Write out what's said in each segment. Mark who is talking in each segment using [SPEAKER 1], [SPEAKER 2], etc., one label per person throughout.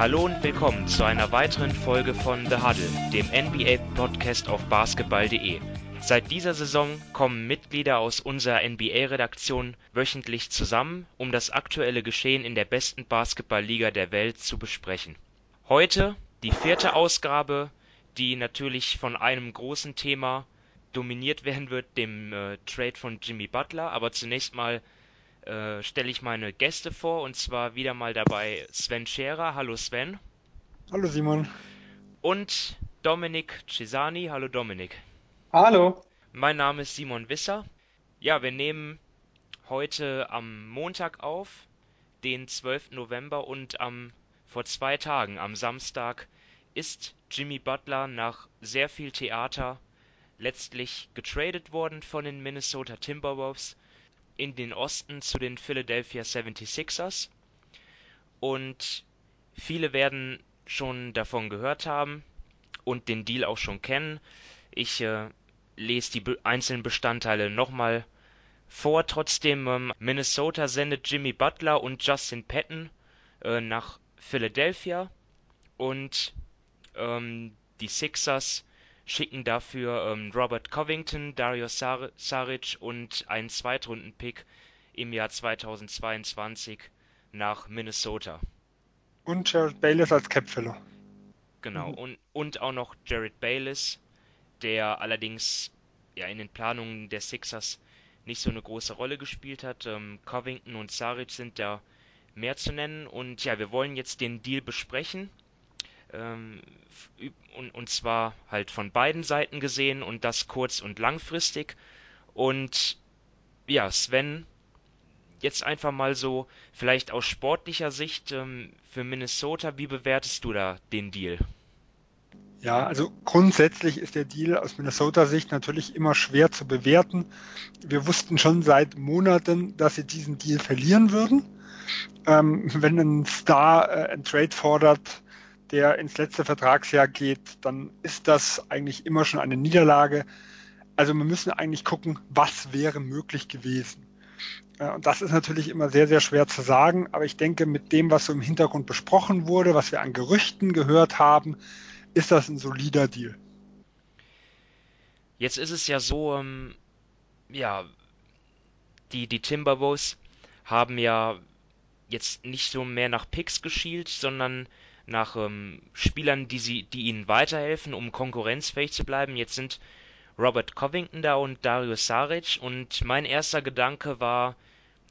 [SPEAKER 1] Hallo und willkommen zu einer weiteren Folge von The Huddle, dem NBA-Podcast auf basketball.de. Seit dieser Saison kommen Mitglieder aus unserer NBA-Redaktion wöchentlich zusammen, um das aktuelle Geschehen in der besten Basketballliga der Welt zu besprechen. Heute die vierte Ausgabe, die natürlich von einem großen Thema dominiert werden wird, dem äh, Trade von Jimmy Butler. Aber zunächst mal äh, stelle ich meine Gäste vor und zwar wieder mal dabei Sven Scherer. Hallo Sven.
[SPEAKER 2] Hallo Simon.
[SPEAKER 1] Und Dominik Cesani. Hallo Dominik.
[SPEAKER 3] Hallo.
[SPEAKER 1] Mein Name ist Simon Wisser. Ja, wir nehmen heute am Montag auf, den 12. November und am vor zwei Tagen, am Samstag, ist Jimmy Butler nach sehr viel Theater letztlich getradet worden von den Minnesota Timberwolves in den Osten zu den Philadelphia 76ers. Und viele werden schon davon gehört haben und den Deal auch schon kennen. Ich äh, lese die einzelnen Bestandteile nochmal vor. Trotzdem, ähm, Minnesota sendet Jimmy Butler und Justin Patton äh, nach Philadelphia und ähm, die Sixers schicken dafür ähm, Robert Covington, Dario Sar Saric und einen Zweitrunden-Pick im Jahr 2022 nach Minnesota.
[SPEAKER 2] Und Jared Bayless als Capfiller.
[SPEAKER 1] Genau, mhm. und, und auch noch Jared Bayless, der allerdings ja in den Planungen der Sixers nicht so eine große Rolle gespielt hat. Ähm, Covington und Saric sind da mehr zu nennen. Und ja, wir wollen jetzt den Deal besprechen. Ähm, und, und zwar halt von beiden Seiten gesehen und das kurz- und langfristig. Und ja, Sven, jetzt einfach mal so, vielleicht aus sportlicher Sicht ähm, für Minnesota, wie bewertest du da den Deal?
[SPEAKER 2] Ja, also grundsätzlich ist der Deal aus Minnesota-Sicht natürlich immer schwer zu bewerten. Wir wussten schon seit Monaten, dass sie diesen Deal verlieren würden. Ähm, wenn ein Star äh, ein Trade fordert, der ins letzte Vertragsjahr geht, dann ist das eigentlich immer schon eine Niederlage. Also wir müssen eigentlich gucken, was wäre möglich gewesen. Äh, und das ist natürlich immer sehr, sehr schwer zu sagen. Aber ich denke, mit dem, was so im Hintergrund besprochen wurde, was wir an Gerüchten gehört haben, ist das ein solider Deal.
[SPEAKER 1] Jetzt ist es ja so, ähm, ja, die, die Timberwolves haben ja jetzt nicht so mehr nach Picks geschielt, sondern nach ähm, Spielern, die sie, die ihnen weiterhelfen, um konkurrenzfähig zu bleiben. Jetzt sind Robert Covington da und Dario Saric und mein erster Gedanke war,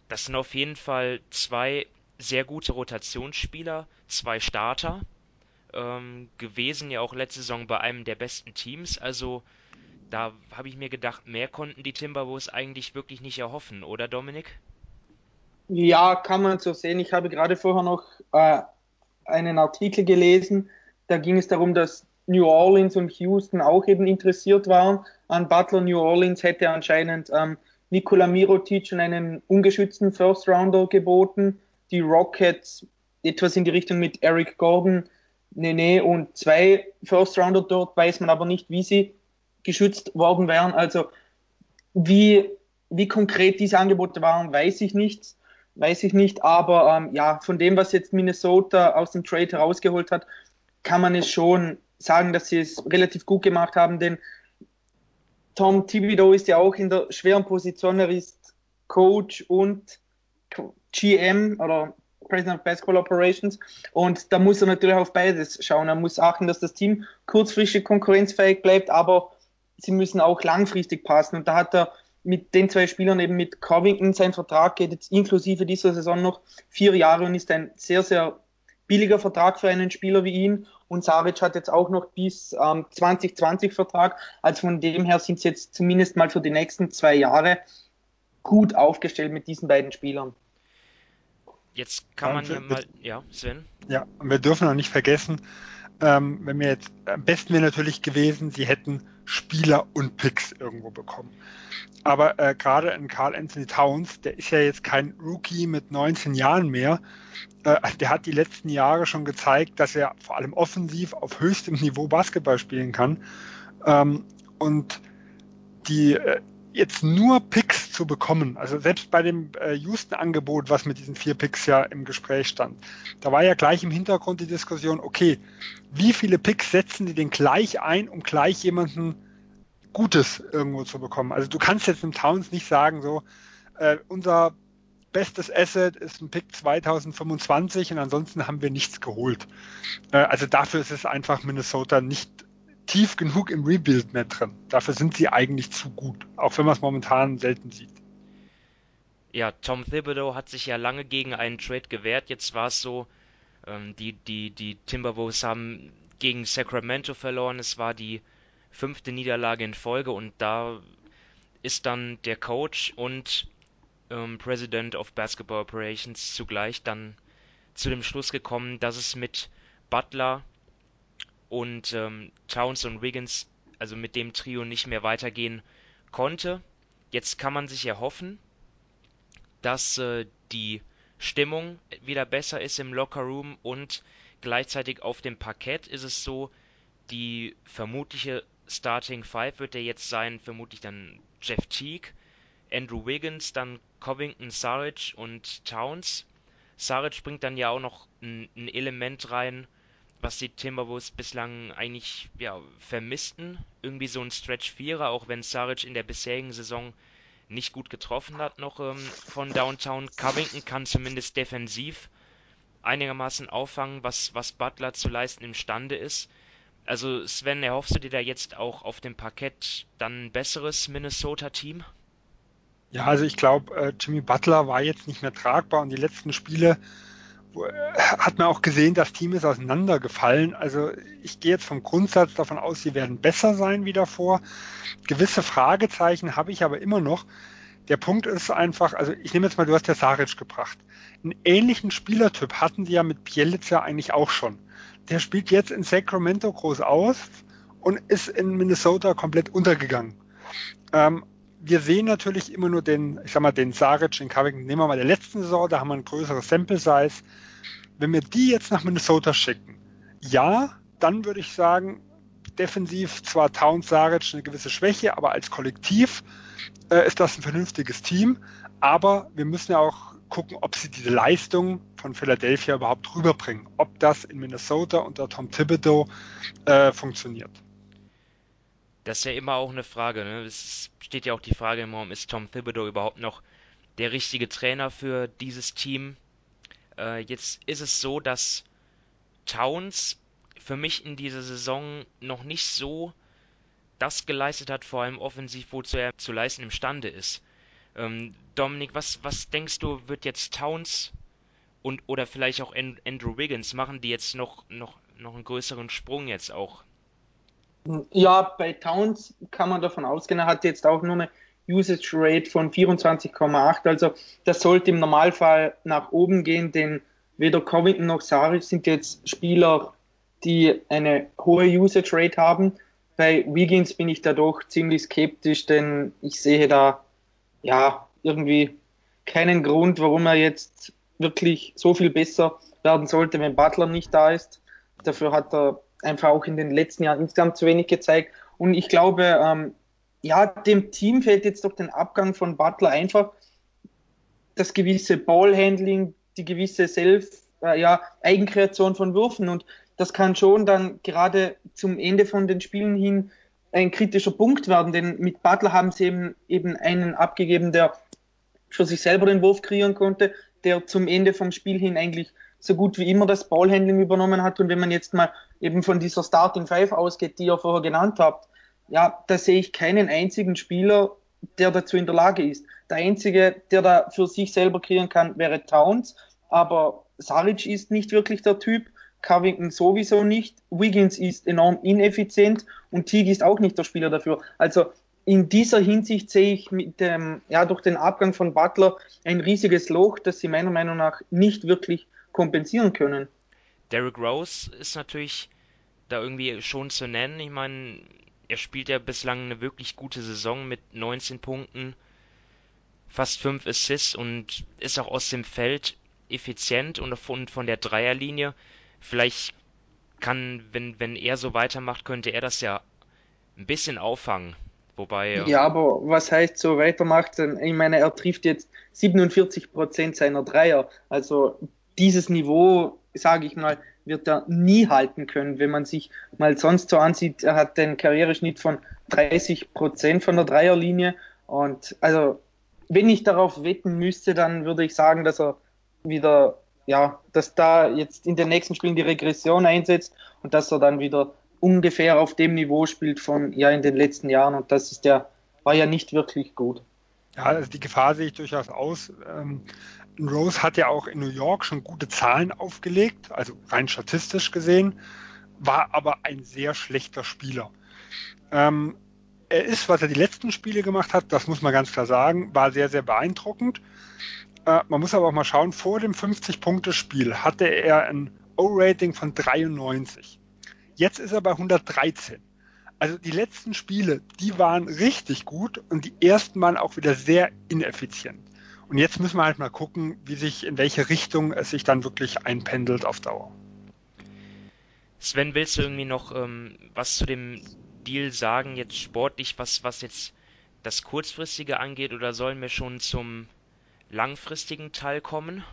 [SPEAKER 1] das sind auf jeden Fall zwei sehr gute Rotationsspieler, zwei Starter ähm, gewesen, ja auch letzte Saison bei einem der besten Teams. Also da habe ich mir gedacht, mehr konnten die Timberwolves eigentlich wirklich nicht erhoffen, oder Dominik?
[SPEAKER 3] Ja, kann man so sehen. Ich habe gerade vorher noch äh, einen Artikel gelesen, da ging es darum, dass New Orleans und Houston auch eben interessiert waren an Butler. New Orleans hätte anscheinend ähm, Nikola Mirotic und einen ungeschützten First Rounder geboten. Die Rockets etwas in die Richtung mit Eric Gordon, Nene und zwei First Rounder dort, weiß man aber nicht, wie sie geschützt worden wären. Also wie, wie konkret diese Angebote waren, weiß ich nicht weiß ich nicht, aber ähm, ja, von dem, was jetzt Minnesota aus dem Trade herausgeholt hat, kann man es schon sagen, dass sie es relativ gut gemacht haben, denn Tom Thibodeau ist ja auch in der schweren Position, er ist Coach und GM oder President of Basketball Operations. Und da muss er natürlich auf beides schauen. Er muss achten, dass das Team kurzfristig konkurrenzfähig bleibt, aber sie müssen auch langfristig passen. Und da hat er mit den zwei Spielern, eben mit Covington, sein Vertrag geht jetzt inklusive dieser Saison noch vier Jahre und ist ein sehr, sehr billiger Vertrag für einen Spieler wie ihn. Und Saric hat jetzt auch noch bis ähm, 2020 Vertrag. Also von dem her sind sie jetzt zumindest mal für die nächsten zwei Jahre gut aufgestellt mit diesen beiden Spielern.
[SPEAKER 1] Jetzt kann man ja mal, ja, Sven?
[SPEAKER 2] Ja, wir dürfen auch nicht vergessen, ähm, wenn wir jetzt, am besten wäre natürlich gewesen, sie hätten Spieler und Picks irgendwo bekommen. Aber äh, gerade in Carl Anthony Towns, der ist ja jetzt kein Rookie mit 19 Jahren mehr. Äh, der hat die letzten Jahre schon gezeigt, dass er vor allem offensiv auf höchstem Niveau Basketball spielen kann. Ähm, und die, äh, jetzt nur Picks zu bekommen, also selbst bei dem äh, Houston-Angebot, was mit diesen vier Picks ja im Gespräch stand, da war ja gleich im Hintergrund die Diskussion, okay, wie viele Picks setzen die denn gleich ein, um gleich jemanden Gutes irgendwo zu bekommen? Also du kannst jetzt im Towns nicht sagen, so, äh, unser bestes Asset ist ein Pick 2025 und ansonsten haben wir nichts geholt. Äh, also dafür ist es einfach Minnesota nicht tief genug im Rebuild mehr drin. Dafür sind sie eigentlich zu gut, auch wenn man es momentan selten sieht.
[SPEAKER 1] Ja, Tom Thibodeau hat sich ja lange gegen einen Trade gewehrt. Jetzt war es so, ähm, die, die, die Timberwolves haben gegen Sacramento verloren. Es war die fünfte Niederlage in Folge und da ist dann der Coach und ähm, President of Basketball Operations zugleich dann zu dem Schluss gekommen, dass es mit Butler und ähm, Towns und Wiggins, also mit dem Trio nicht mehr weitergehen konnte. Jetzt kann man sich erhoffen, dass äh, die Stimmung wieder besser ist im Lockerroom und gleichzeitig auf dem Parkett ist es so, die vermutliche Starting Five wird er jetzt sein, vermutlich dann Jeff Teague, Andrew Wiggins, dann Covington, Saric und Towns. Saric bringt dann ja auch noch ein, ein Element rein, was die Timberwolves bislang eigentlich ja, vermissten. Irgendwie so ein Stretch-Vierer, auch wenn Saric in der bisherigen Saison nicht gut getroffen hat noch ähm, von Downtown. Covington kann zumindest defensiv einigermaßen auffangen, was, was Butler zu leisten imstande ist. Also Sven, erhoffst du dir da jetzt auch auf dem Parkett dann ein besseres Minnesota-Team?
[SPEAKER 2] Ja, also ich glaube, äh, Jimmy Butler war jetzt nicht mehr tragbar und die letzten Spiele hat man auch gesehen, das Team ist auseinandergefallen. Also ich gehe jetzt vom Grundsatz davon aus, sie werden besser sein wie davor. Gewisse Fragezeichen habe ich aber immer noch. Der Punkt ist einfach, also ich nehme jetzt mal, du hast ja Saric gebracht. Einen ähnlichen Spielertyp hatten die ja mit Bielica eigentlich auch schon. Der spielt jetzt in Sacramento groß aus und ist in Minnesota komplett untergegangen. Ähm, wir sehen natürlich immer nur den, ich sag mal, den Saric, den Covington, nehmen wir mal der letzten Saison, da haben wir ein größeres Sample Size. Wenn wir die jetzt nach Minnesota schicken, ja, dann würde ich sagen, defensiv zwar Towns Saric eine gewisse Schwäche, aber als Kollektiv äh, ist das ein vernünftiges Team. Aber wir müssen ja auch gucken, ob sie diese Leistung von Philadelphia überhaupt rüberbringen, ob das in Minnesota unter Tom Thibodeau äh, funktioniert.
[SPEAKER 1] Das ist ja immer auch eine Frage. Ne? Es steht ja auch die Frage im Raum, ist Tom Thibodeau überhaupt noch der richtige Trainer für dieses Team? Äh, jetzt ist es so, dass Towns für mich in dieser Saison noch nicht so das geleistet hat, vor allem offensiv, wozu er zu leisten imstande ist. Ähm, Dominik, was, was denkst du, wird jetzt Towns und oder vielleicht auch Andrew Wiggins machen, die jetzt noch, noch, noch einen größeren Sprung jetzt auch?
[SPEAKER 3] Ja, bei Towns kann man davon ausgehen, er hat jetzt auch nur eine Usage Rate von 24,8. Also das sollte im Normalfall nach oben gehen, denn weder Covington noch Saric sind jetzt Spieler, die eine hohe Usage Rate haben. Bei Wiggins bin ich da doch ziemlich skeptisch, denn ich sehe da ja irgendwie keinen Grund, warum er jetzt wirklich so viel besser werden sollte, wenn Butler nicht da ist. Dafür hat er einfach auch in den letzten Jahren insgesamt zu wenig gezeigt. Und ich glaube, ähm, ja, dem Team fällt jetzt durch den Abgang von Butler einfach. Das gewisse Ballhandling, die gewisse Self, äh, ja, Eigenkreation von Würfen. Und das kann schon dann gerade zum Ende von den Spielen hin ein kritischer Punkt werden, denn mit Butler haben sie eben, eben einen abgegeben, der für sich selber den Wurf kreieren konnte, der zum Ende vom Spiel hin eigentlich so gut wie immer das Ballhandling übernommen hat. Und wenn man jetzt mal eben von dieser Starting Five ausgeht, die ihr vorher genannt habt, ja, da sehe ich keinen einzigen Spieler, der dazu in der Lage ist. Der einzige, der da für sich selber kreieren kann, wäre Towns, aber Saric ist nicht wirklich der Typ, Covington sowieso nicht, Wiggins ist enorm ineffizient und Teague ist auch nicht der Spieler dafür. Also in dieser Hinsicht sehe ich mit dem, ja, durch den Abgang von Butler ein riesiges Loch, das sie meiner Meinung nach nicht wirklich kompensieren können.
[SPEAKER 1] Derrick Rose ist natürlich da irgendwie schon zu nennen. Ich meine, er spielt ja bislang eine wirklich gute Saison mit 19 Punkten, fast 5 Assists und ist auch aus dem Feld effizient und von, von der Dreierlinie. Vielleicht kann, wenn, wenn er so weitermacht, könnte er das ja ein bisschen auffangen, Wobei.
[SPEAKER 3] Ja, aber was heißt so weitermacht? Ich meine, er trifft jetzt 47 Prozent seiner Dreier. Also dieses Niveau, sage ich mal, wird er nie halten können. Wenn man sich mal sonst so ansieht, er hat den Karriereschnitt von 30 Prozent von der Dreierlinie. Und also, wenn ich darauf wetten müsste, dann würde ich sagen, dass er wieder, ja, dass da jetzt in den nächsten Spielen die Regression einsetzt und dass er dann wieder ungefähr auf dem Niveau spielt von ja in den letzten Jahren und das ist der war ja nicht wirklich gut.
[SPEAKER 2] Ja, also die Gefahr sehe ich durchaus aus. Ähm, Rose hat ja auch in New York schon gute Zahlen aufgelegt, also rein statistisch gesehen, war aber ein sehr schlechter Spieler. Ähm, er ist, was er die letzten Spiele gemacht hat, das muss man ganz klar sagen, war sehr, sehr beeindruckend. Äh, man muss aber auch mal schauen, vor dem 50-Punkte-Spiel hatte er ein O-Rating von 93. Jetzt ist er bei 113. Also die letzten Spiele, die waren richtig gut und die ersten waren auch wieder sehr ineffizient. Und jetzt müssen wir halt mal gucken, wie sich, in welche Richtung es sich dann wirklich einpendelt auf Dauer.
[SPEAKER 1] Sven, willst du irgendwie noch ähm, was zu dem Deal sagen, jetzt sportlich, was, was jetzt das Kurzfristige angeht, oder sollen wir schon zum langfristigen Teil kommen?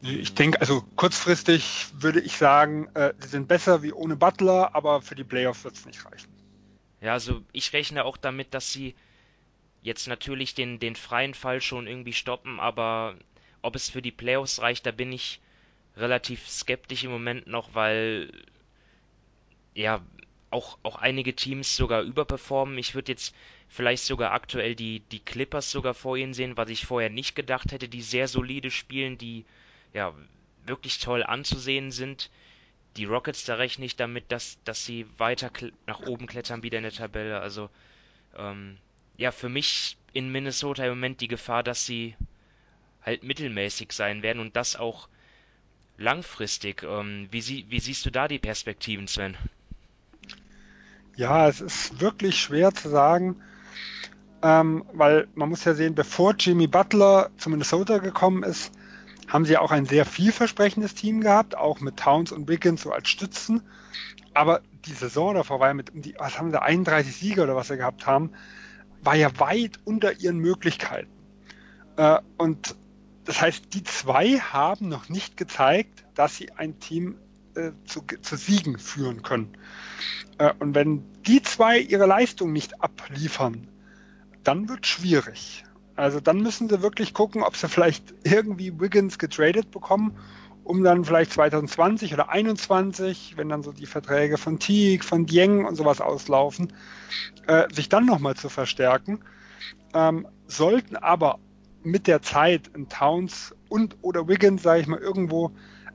[SPEAKER 2] Ich denke, also kurzfristig würde ich sagen, äh, sie sind besser wie ohne Butler, aber für die Playoffs wird es nicht reichen.
[SPEAKER 1] Ja, also ich rechne auch damit, dass sie jetzt natürlich den, den freien Fall schon irgendwie stoppen, aber ob es für die Playoffs reicht, da bin ich relativ skeptisch im Moment noch, weil ja auch, auch einige Teams sogar überperformen. Ich würde jetzt vielleicht sogar aktuell die, die Clippers sogar vor ihnen sehen, was ich vorher nicht gedacht hätte, die sehr solide spielen, die ja, wirklich toll anzusehen sind. Die Rockets, da rechne ich damit, dass, dass sie weiter nach oben klettern wieder in der Tabelle. Also, ähm, ja, für mich in Minnesota im Moment die Gefahr, dass sie halt mittelmäßig sein werden und das auch langfristig. Ähm, wie, sie, wie siehst du da die Perspektiven, Sven?
[SPEAKER 2] Ja, es ist wirklich schwer zu sagen, ähm, weil man muss ja sehen, bevor Jimmy Butler zu Minnesota gekommen ist, haben sie auch ein sehr vielversprechendes Team gehabt, auch mit Towns und Wiggins so als Stützen. Aber die Saison davor war ja mit, was haben sie, 31 Sieger oder was sie gehabt haben, war ja weit unter ihren Möglichkeiten. Äh, und das heißt, die zwei haben noch nicht gezeigt, dass sie ein Team äh, zu, zu, Siegen führen können. Äh, und wenn die zwei ihre Leistung nicht abliefern, dann wird schwierig. Also dann müssen sie wirklich gucken, ob sie vielleicht irgendwie Wiggins getradet bekommen, um dann vielleicht 2020 oder 2021, wenn dann so die Verträge von Teague, von Dieng und sowas auslaufen, äh, sich dann nochmal zu verstärken. Ähm, sollten aber mit der Zeit in Towns und oder Wiggins, sage ich mal, irgendwo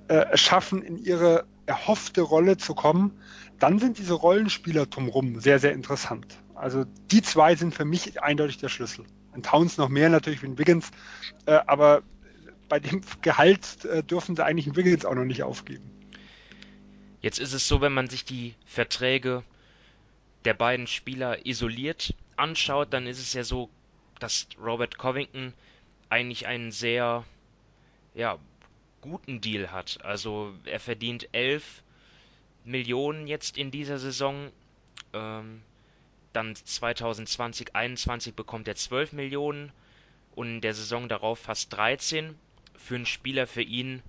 [SPEAKER 2] äh, schaffen, in ihre erhoffte Rolle zu kommen, dann sind diese Rollenspieler drumherum sehr, sehr interessant. Also die zwei sind für mich eindeutig der Schlüssel. In Towns noch mehr natürlich wie in Wiggins, äh, aber bei dem Gehalt äh, dürfen sie eigentlich in Wiggins auch noch nicht aufgeben.
[SPEAKER 1] Jetzt ist es so, wenn man sich die Verträge der beiden Spieler isoliert anschaut, dann ist es ja so, dass Robert Covington eigentlich einen sehr ja, guten Deal hat. Also er verdient 11 Millionen jetzt in dieser Saison. Ähm, dann 2020, 2021 bekommt er 12 Millionen und in der Saison darauf fast 13. Für einen Spieler für ihn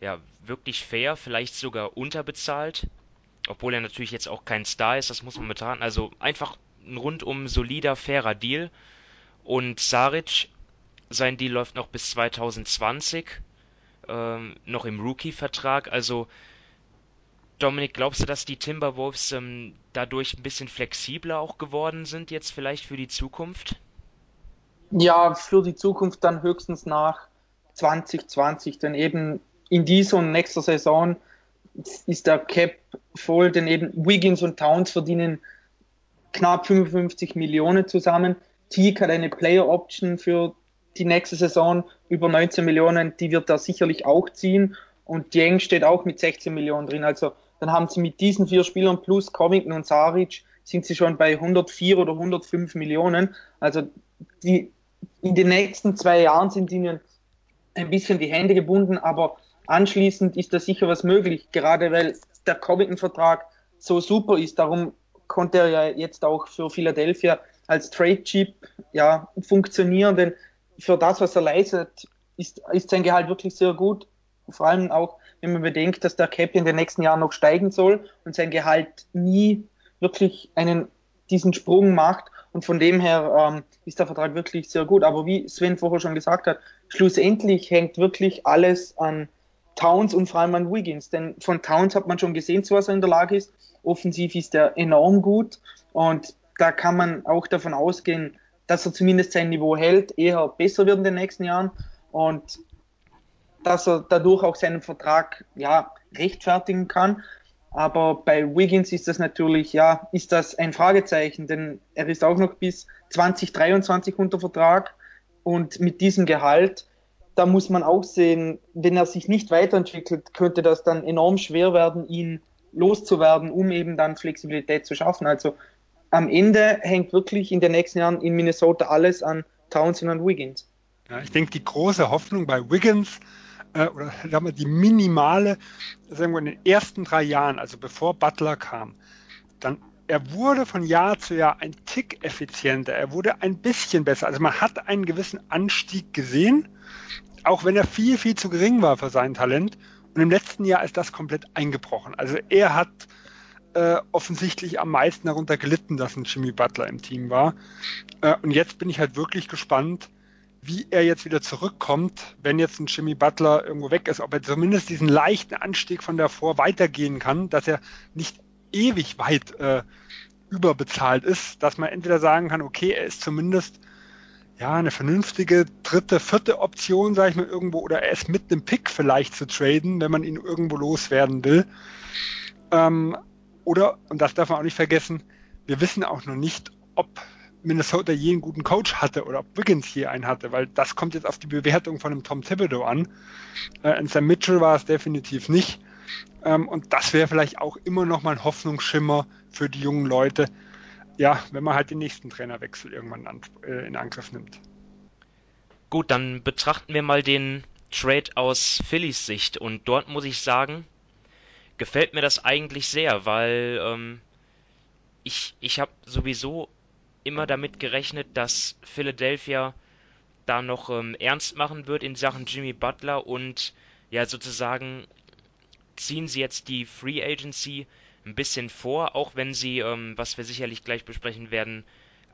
[SPEAKER 1] ja wirklich fair, vielleicht sogar unterbezahlt, obwohl er natürlich jetzt auch kein Star ist, das muss man betrachten. Also einfach ein rundum solider, fairer Deal. Und Saric, sein Deal läuft noch bis 2020, ähm, noch im Rookie-Vertrag. Also Dominik, glaubst du, dass die Timberwolves ähm, dadurch ein bisschen flexibler auch geworden sind jetzt vielleicht für die Zukunft?
[SPEAKER 3] Ja, für die Zukunft dann höchstens nach 2020, denn eben in dieser und nächster Saison ist der Cap voll, denn eben Wiggins und Towns verdienen knapp 55 Millionen zusammen. Teague hat eine Player Option für die nächste Saison über 19 Millionen, die wird er sicherlich auch ziehen. Und Yang steht auch mit 16 Millionen drin. Also dann haben sie mit diesen vier Spielern plus Covington und Saric sind sie schon bei 104 oder 105 Millionen. Also die, in den nächsten zwei Jahren sind ihnen ein bisschen die Hände gebunden, aber anschließend ist da sicher was möglich, gerade weil der Covington-Vertrag so super ist. Darum konnte er ja jetzt auch für Philadelphia als Trade Chip ja, funktionieren, denn für das, was er leistet, ist, ist sein Gehalt wirklich sehr gut. Vor allem auch, wenn man bedenkt, dass der Cap in den nächsten Jahren noch steigen soll und sein Gehalt nie wirklich einen, diesen Sprung macht. Und von dem her ähm, ist der Vertrag wirklich sehr gut. Aber wie Sven vorher schon gesagt hat, schlussendlich hängt wirklich alles an Towns und vor allem an Wiggins. Denn von Towns hat man schon gesehen, zu was er in der Lage ist. Offensiv ist er enorm gut und da kann man auch davon ausgehen, dass er zumindest sein Niveau hält, eher besser wird in den nächsten Jahren und dass er dadurch auch seinen Vertrag ja, rechtfertigen kann. Aber bei Wiggins ist das natürlich, ja, ist das ein Fragezeichen, denn er ist auch noch bis 2023 unter Vertrag und mit diesem Gehalt da muss man auch sehen, wenn er sich nicht weiterentwickelt, könnte das dann enorm schwer werden, ihn loszuwerden, um eben dann Flexibilität zu schaffen. Also am Ende hängt wirklich in den nächsten Jahren in Minnesota alles an Townsend und Wiggins.
[SPEAKER 2] Ja, ich denke, die große Hoffnung bei Wiggins äh, oder sagen wir die minimale, sagen wir in den ersten drei Jahren, also bevor Butler kam, dann er wurde von Jahr zu Jahr ein Tick effizienter, er wurde ein bisschen besser. Also man hat einen gewissen Anstieg gesehen, auch wenn er viel, viel zu gering war für sein Talent. Und im letzten Jahr ist das komplett eingebrochen. Also er hat äh, offensichtlich am meisten darunter gelitten, dass ein Jimmy Butler im Team war. Äh, und jetzt bin ich halt wirklich gespannt, wie er jetzt wieder zurückkommt, wenn jetzt ein Jimmy Butler irgendwo weg ist, ob er zumindest diesen leichten Anstieg von davor weitergehen kann, dass er nicht ewig weit äh, überbezahlt ist, dass man entweder sagen kann, okay, er ist zumindest ja, eine vernünftige dritte, vierte Option, sage ich mal, irgendwo, oder er ist mit einem Pick vielleicht zu traden, wenn man ihn irgendwo loswerden will. Ähm, oder, und das darf man auch nicht vergessen, wir wissen auch noch nicht, ob Minnesota je einen guten Coach hatte oder ob Wiggins je einen hatte, weil das kommt jetzt auf die Bewertung von einem Tom Thibodeau an. Äh, in Sam Mitchell war es definitiv nicht. Ähm, und das wäre vielleicht auch immer noch mal ein Hoffnungsschimmer für die jungen Leute, ja, wenn man halt den nächsten Trainerwechsel irgendwann an, äh, in Angriff nimmt.
[SPEAKER 1] Gut, dann betrachten wir mal den Trade aus Phillies Sicht und dort muss ich sagen, gefällt mir das eigentlich sehr, weil ähm, ich, ich habe sowieso immer damit gerechnet, dass Philadelphia da noch ähm, ernst machen wird in Sachen Jimmy Butler und ja sozusagen ziehen sie jetzt die Free Agency ein bisschen vor, auch wenn sie, ähm, was wir sicherlich gleich besprechen werden,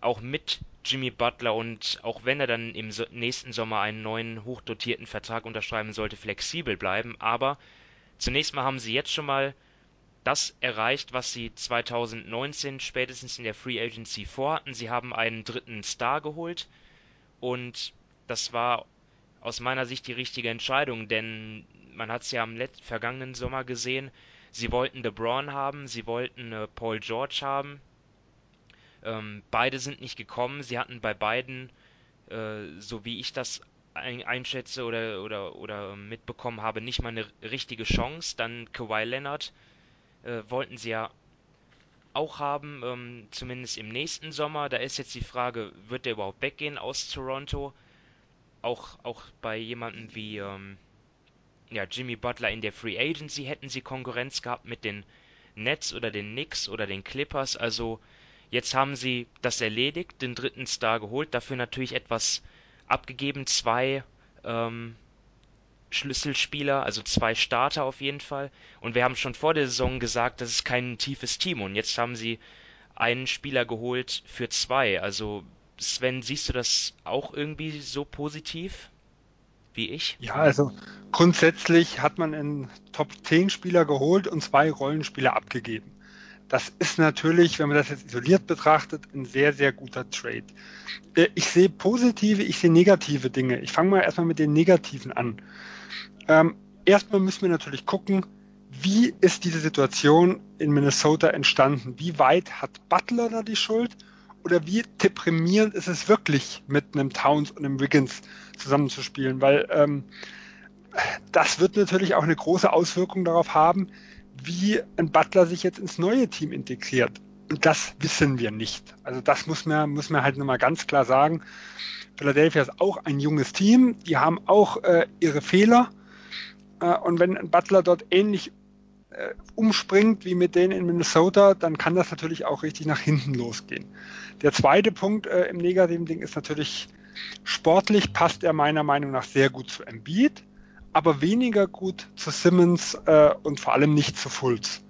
[SPEAKER 1] auch mit Jimmy Butler und auch wenn er dann im so nächsten Sommer einen neuen hochdotierten Vertrag unterschreiben sollte, flexibel bleiben. Aber zunächst mal haben sie jetzt schon mal das erreicht, was sie 2019 spätestens in der Free Agency vorhatten. Sie haben einen dritten Star geholt und das war aus meiner Sicht die richtige Entscheidung, denn man hat es ja am vergangenen Sommer gesehen, Sie wollten LeBron haben, sie wollten äh, Paul George haben. Ähm, beide sind nicht gekommen. Sie hatten bei beiden, äh, so wie ich das ein, einschätze oder, oder, oder mitbekommen habe, nicht mal eine richtige Chance. Dann Kawhi Leonard äh, wollten sie ja auch haben, ähm, zumindest im nächsten Sommer. Da ist jetzt die Frage, wird der überhaupt weggehen aus Toronto? Auch, auch bei jemandem wie ähm, ja, Jimmy Butler in der Free Agency hätten sie Konkurrenz gehabt mit den Nets oder den Knicks oder den Clippers. Also jetzt haben sie das erledigt, den dritten Star geholt, dafür natürlich etwas abgegeben, zwei ähm, Schlüsselspieler, also zwei Starter auf jeden Fall. Und wir haben schon vor der Saison gesagt, das ist kein tiefes Team. Und jetzt haben sie einen Spieler geholt für zwei. Also Sven, siehst du das auch irgendwie so positiv? wie ich?
[SPEAKER 2] Ja, also grundsätzlich hat man einen Top 10 Spieler geholt und zwei Rollenspieler abgegeben. Das ist natürlich, wenn man das jetzt isoliert betrachtet, ein sehr, sehr guter Trade. Äh, ich sehe positive, ich sehe negative Dinge. Ich fange mal erstmal mit den negativen an. Ähm, erstmal müssen wir natürlich gucken, wie ist diese Situation in Minnesota entstanden? Wie weit hat Butler da die Schuld? oder wie deprimierend ist es wirklich, mit einem Towns und einem Wiggins zusammenzuspielen, weil ähm, das wird natürlich auch eine große Auswirkung darauf haben, wie ein Butler sich jetzt ins neue Team integriert. Und das wissen wir nicht. Also das muss man, muss man halt nochmal ganz klar sagen. Philadelphia ist auch ein junges Team, die haben auch äh, ihre Fehler. Äh, und wenn ein Butler dort ähnlich äh, umspringt wie mit denen in Minnesota, dann kann das natürlich auch richtig nach hinten losgehen. Der zweite Punkt äh, im negativen Ding ist natürlich, sportlich passt er meiner Meinung nach sehr gut zu Embiid, aber weniger gut zu Simmons äh, und vor allem nicht zu Fultz.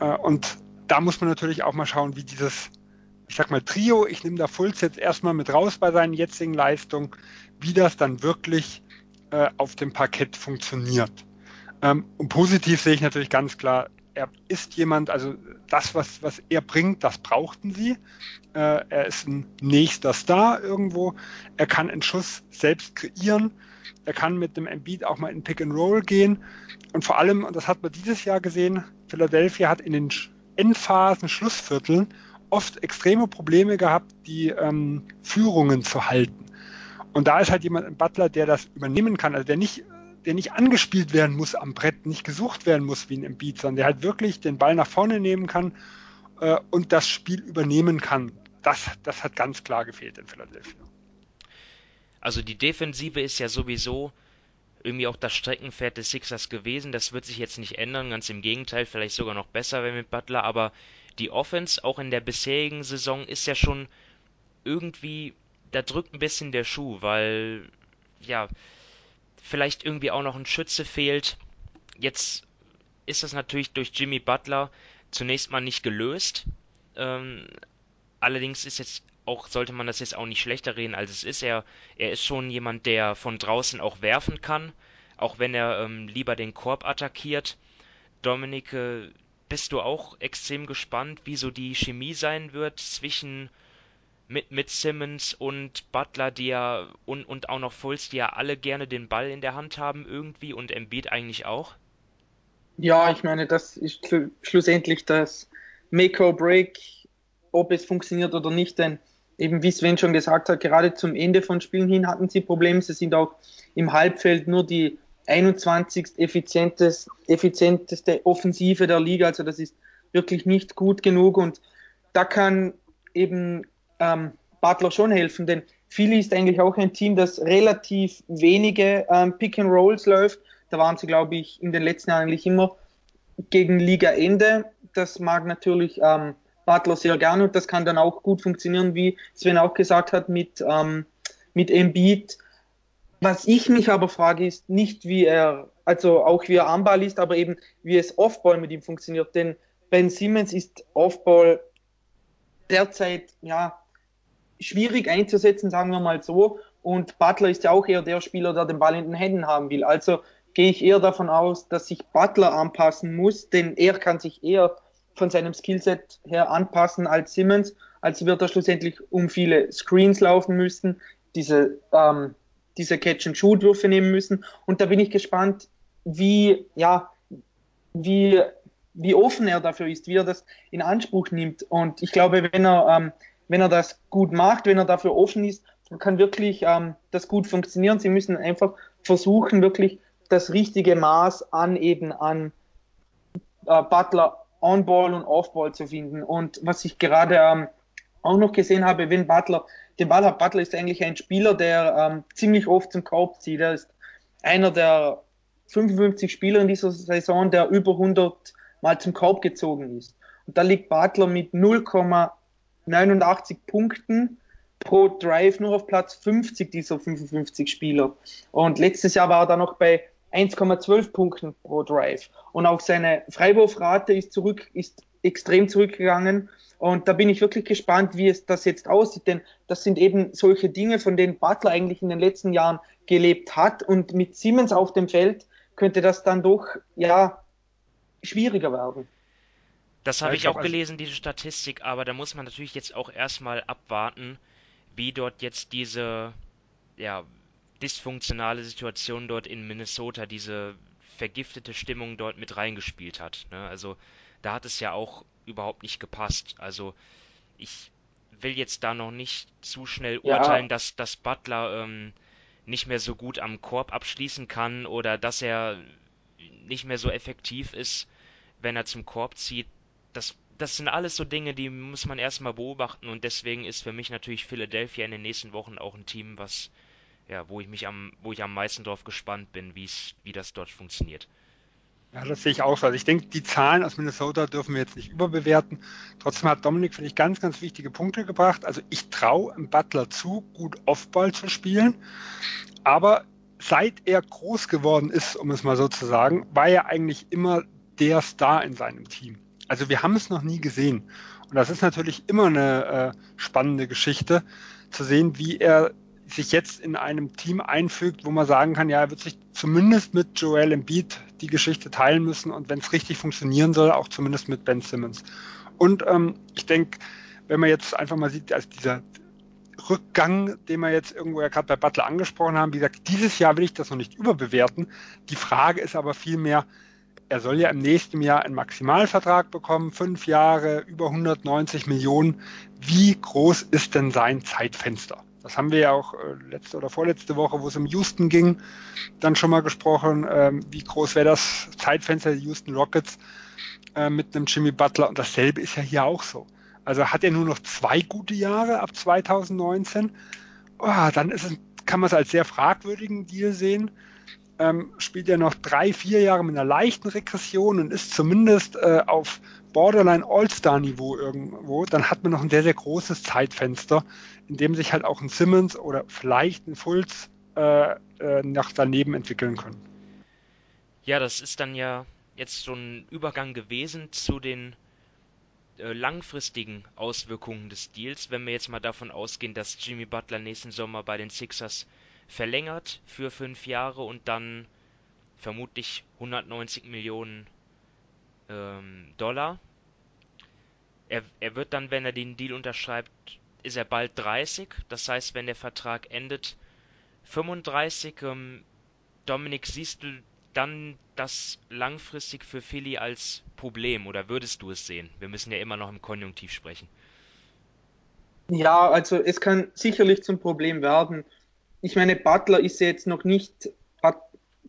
[SPEAKER 2] Äh, und da muss man natürlich auch mal schauen, wie dieses, ich sag mal, Trio, ich nehme da Fultz jetzt erstmal mit raus bei seinen jetzigen Leistungen, wie das dann wirklich äh, auf dem Parkett funktioniert. Ähm, und positiv sehe ich natürlich ganz klar, er ist jemand, also das, was, was er bringt, das brauchten sie. Äh, er ist ein nächster Star irgendwo. Er kann einen Schuss selbst kreieren. Er kann mit dem Embiid auch mal in Pick and Roll gehen. Und vor allem, und das hat man dieses Jahr gesehen, Philadelphia hat in den Endphasen, Schlussvierteln oft extreme Probleme gehabt, die ähm, Führungen zu halten. Und da ist halt jemand, ein Butler, der das übernehmen kann, also der nicht der nicht angespielt werden muss am Brett, nicht gesucht werden muss wie ein Embiid, sondern der halt wirklich den Ball nach vorne nehmen kann äh, und das Spiel übernehmen kann. Das, das hat ganz klar gefehlt in Philadelphia.
[SPEAKER 1] Also die Defensive ist ja sowieso irgendwie auch das Streckenpferd des Sixers gewesen. Das wird sich jetzt nicht ändern, ganz im Gegenteil, vielleicht sogar noch besser wenn mit Butler, aber die Offense auch in der bisherigen Saison ist ja schon irgendwie, da drückt ein bisschen der Schuh, weil ja, vielleicht irgendwie auch noch ein Schütze fehlt. Jetzt ist das natürlich durch Jimmy Butler zunächst mal nicht gelöst. Ähm, allerdings ist jetzt auch, sollte man das jetzt auch nicht schlechter reden, als es ist. Er, er ist schon jemand, der von draußen auch werfen kann, auch wenn er ähm, lieber den Korb attackiert. Dominik, bist du auch extrem gespannt, wie so die Chemie sein wird zwischen mit, mit Simmons und Butler, die ja und, und auch noch Fulls, die ja alle gerne den Ball in der Hand haben irgendwie und Embiid eigentlich auch?
[SPEAKER 3] Ja, ich meine, das ist schlussendlich das Make or Break, ob es funktioniert oder nicht, denn eben wie Sven schon gesagt hat, gerade zum Ende von Spielen hin hatten sie Probleme. Sie sind auch im Halbfeld nur die 21. effizienteste, effizienteste Offensive der Liga. Also das ist wirklich nicht gut genug und da kann eben ähm, Butler schon helfen, denn Philly ist eigentlich auch ein Team, das relativ wenige ähm, Pick and Rolls läuft. Da waren sie, glaube ich, in den letzten Jahren eigentlich immer gegen Ligaende. Das mag natürlich ähm, Butler sehr gerne und das kann dann auch gut funktionieren, wie Sven auch gesagt hat, mit, ähm, mit Embiid. Was ich mich aber frage, ist nicht, wie er, also auch wie er Armball ist, aber eben, wie es Offball mit ihm funktioniert. Denn Ben Simmons ist Offball derzeit, ja, schwierig einzusetzen, sagen wir mal so. Und Butler ist ja auch eher der Spieler, der den Ball in den Händen haben will. Also gehe ich eher davon aus, dass sich Butler anpassen muss, denn er kann sich eher von seinem Skillset her anpassen als Simmons. Also wird er schlussendlich um viele Screens laufen müssen, diese, ähm, diese Catch-and-Shoot-Würfe nehmen müssen. Und da bin ich gespannt, wie, ja, wie, wie offen er dafür ist, wie er das in Anspruch nimmt. Und ich glaube, wenn er ähm, wenn er das gut macht, wenn er dafür offen ist, kann wirklich ähm, das gut funktionieren. Sie müssen einfach versuchen, wirklich das richtige Maß an eben an äh, Butler On-Ball und Off-Ball zu finden. Und was ich gerade ähm, auch noch gesehen habe, wenn Butler den Ball hat, Butler ist eigentlich ein Spieler, der ähm, ziemlich oft zum Korb zieht. Er ist einer der 55 Spieler in dieser Saison, der über 100 Mal zum Korb gezogen ist. Und da liegt Butler mit 0, 89 Punkten pro Drive nur auf Platz 50 dieser 55 Spieler. Und letztes Jahr war er dann noch bei 1,12 Punkten pro Drive. Und auch seine Freiwurfrate ist zurück, ist extrem zurückgegangen. Und da bin ich wirklich gespannt, wie es das jetzt aussieht, denn das sind eben solche Dinge, von denen Butler eigentlich in den letzten Jahren gelebt hat. Und mit Siemens auf dem Feld könnte das dann doch, ja, schwieriger werden.
[SPEAKER 1] Das habe ich auch gelesen, diese Statistik, aber da muss man natürlich jetzt auch erstmal abwarten, wie dort jetzt diese ja, dysfunktionale Situation dort in Minnesota, diese vergiftete Stimmung dort mit reingespielt hat. Ne? Also da hat es ja auch überhaupt nicht gepasst. Also ich will jetzt da noch nicht zu schnell urteilen, ja. dass, dass Butler ähm, nicht mehr so gut am Korb abschließen kann oder dass er nicht mehr so effektiv ist, wenn er zum Korb zieht das, das sind alles so Dinge, die muss man erstmal beobachten und deswegen ist für mich natürlich Philadelphia in den nächsten Wochen auch ein Team, was, ja, wo ich mich am, wo ich am meisten drauf gespannt bin, wie es, wie das dort funktioniert.
[SPEAKER 2] Ja, das sehe ich auch so. Also ich denke, die Zahlen aus Minnesota dürfen wir jetzt nicht überbewerten. Trotzdem hat Dominik, finde ich, ganz, ganz wichtige Punkte gebracht. Also ich traue im Butler zu, gut Offball zu spielen. Aber seit er groß geworden ist, um es mal so zu sagen, war er eigentlich immer der Star in seinem Team. Also wir haben es noch nie gesehen. Und das ist natürlich immer eine äh, spannende Geschichte, zu sehen, wie er sich jetzt in einem Team einfügt, wo man sagen kann, ja, er wird sich zumindest mit Joel Embiid die Geschichte teilen müssen und wenn es richtig funktionieren soll, auch zumindest mit Ben Simmons. Und ähm, ich denke, wenn man jetzt einfach mal sieht, als dieser Rückgang, den wir jetzt irgendwo ja gerade bei Butler angesprochen haben, wie gesagt, dieses Jahr will ich das noch nicht überbewerten. Die Frage ist aber vielmehr, er soll ja im nächsten Jahr einen Maximalvertrag bekommen, fünf Jahre, über 190 Millionen. Wie groß ist denn sein Zeitfenster? Das haben wir ja auch äh, letzte oder vorletzte Woche, wo es um Houston ging, dann schon mal gesprochen. Ähm, wie groß wäre das Zeitfenster der Houston Rockets äh, mit einem Jimmy Butler? Und dasselbe ist ja hier auch so. Also hat er nur noch zwei gute Jahre ab 2019. Oh, dann ist es, kann man es als sehr fragwürdigen Deal sehen. Ähm, spielt er noch drei, vier Jahre mit einer leichten Regression und ist zumindest äh, auf Borderline All-Star-Niveau irgendwo, dann hat man noch ein sehr, sehr großes Zeitfenster, in dem sich halt auch ein Simmons oder vielleicht ein Fultz äh, äh, nach daneben entwickeln können.
[SPEAKER 1] Ja, das ist dann ja jetzt so ein Übergang gewesen zu den äh, langfristigen Auswirkungen des Deals, wenn wir jetzt mal davon ausgehen, dass Jimmy Butler nächsten Sommer bei den Sixers verlängert für fünf Jahre und dann vermutlich 190 Millionen ähm, Dollar. Er, er wird dann, wenn er den Deal unterschreibt, ist er bald 30. Das heißt, wenn der Vertrag endet, 35. Ähm, Dominik, siehst du dann das langfristig für Philly als Problem oder würdest du es sehen? Wir müssen ja immer noch im Konjunktiv sprechen.
[SPEAKER 3] Ja, also es kann sicherlich zum Problem werden. Ich meine, Butler ist jetzt noch nicht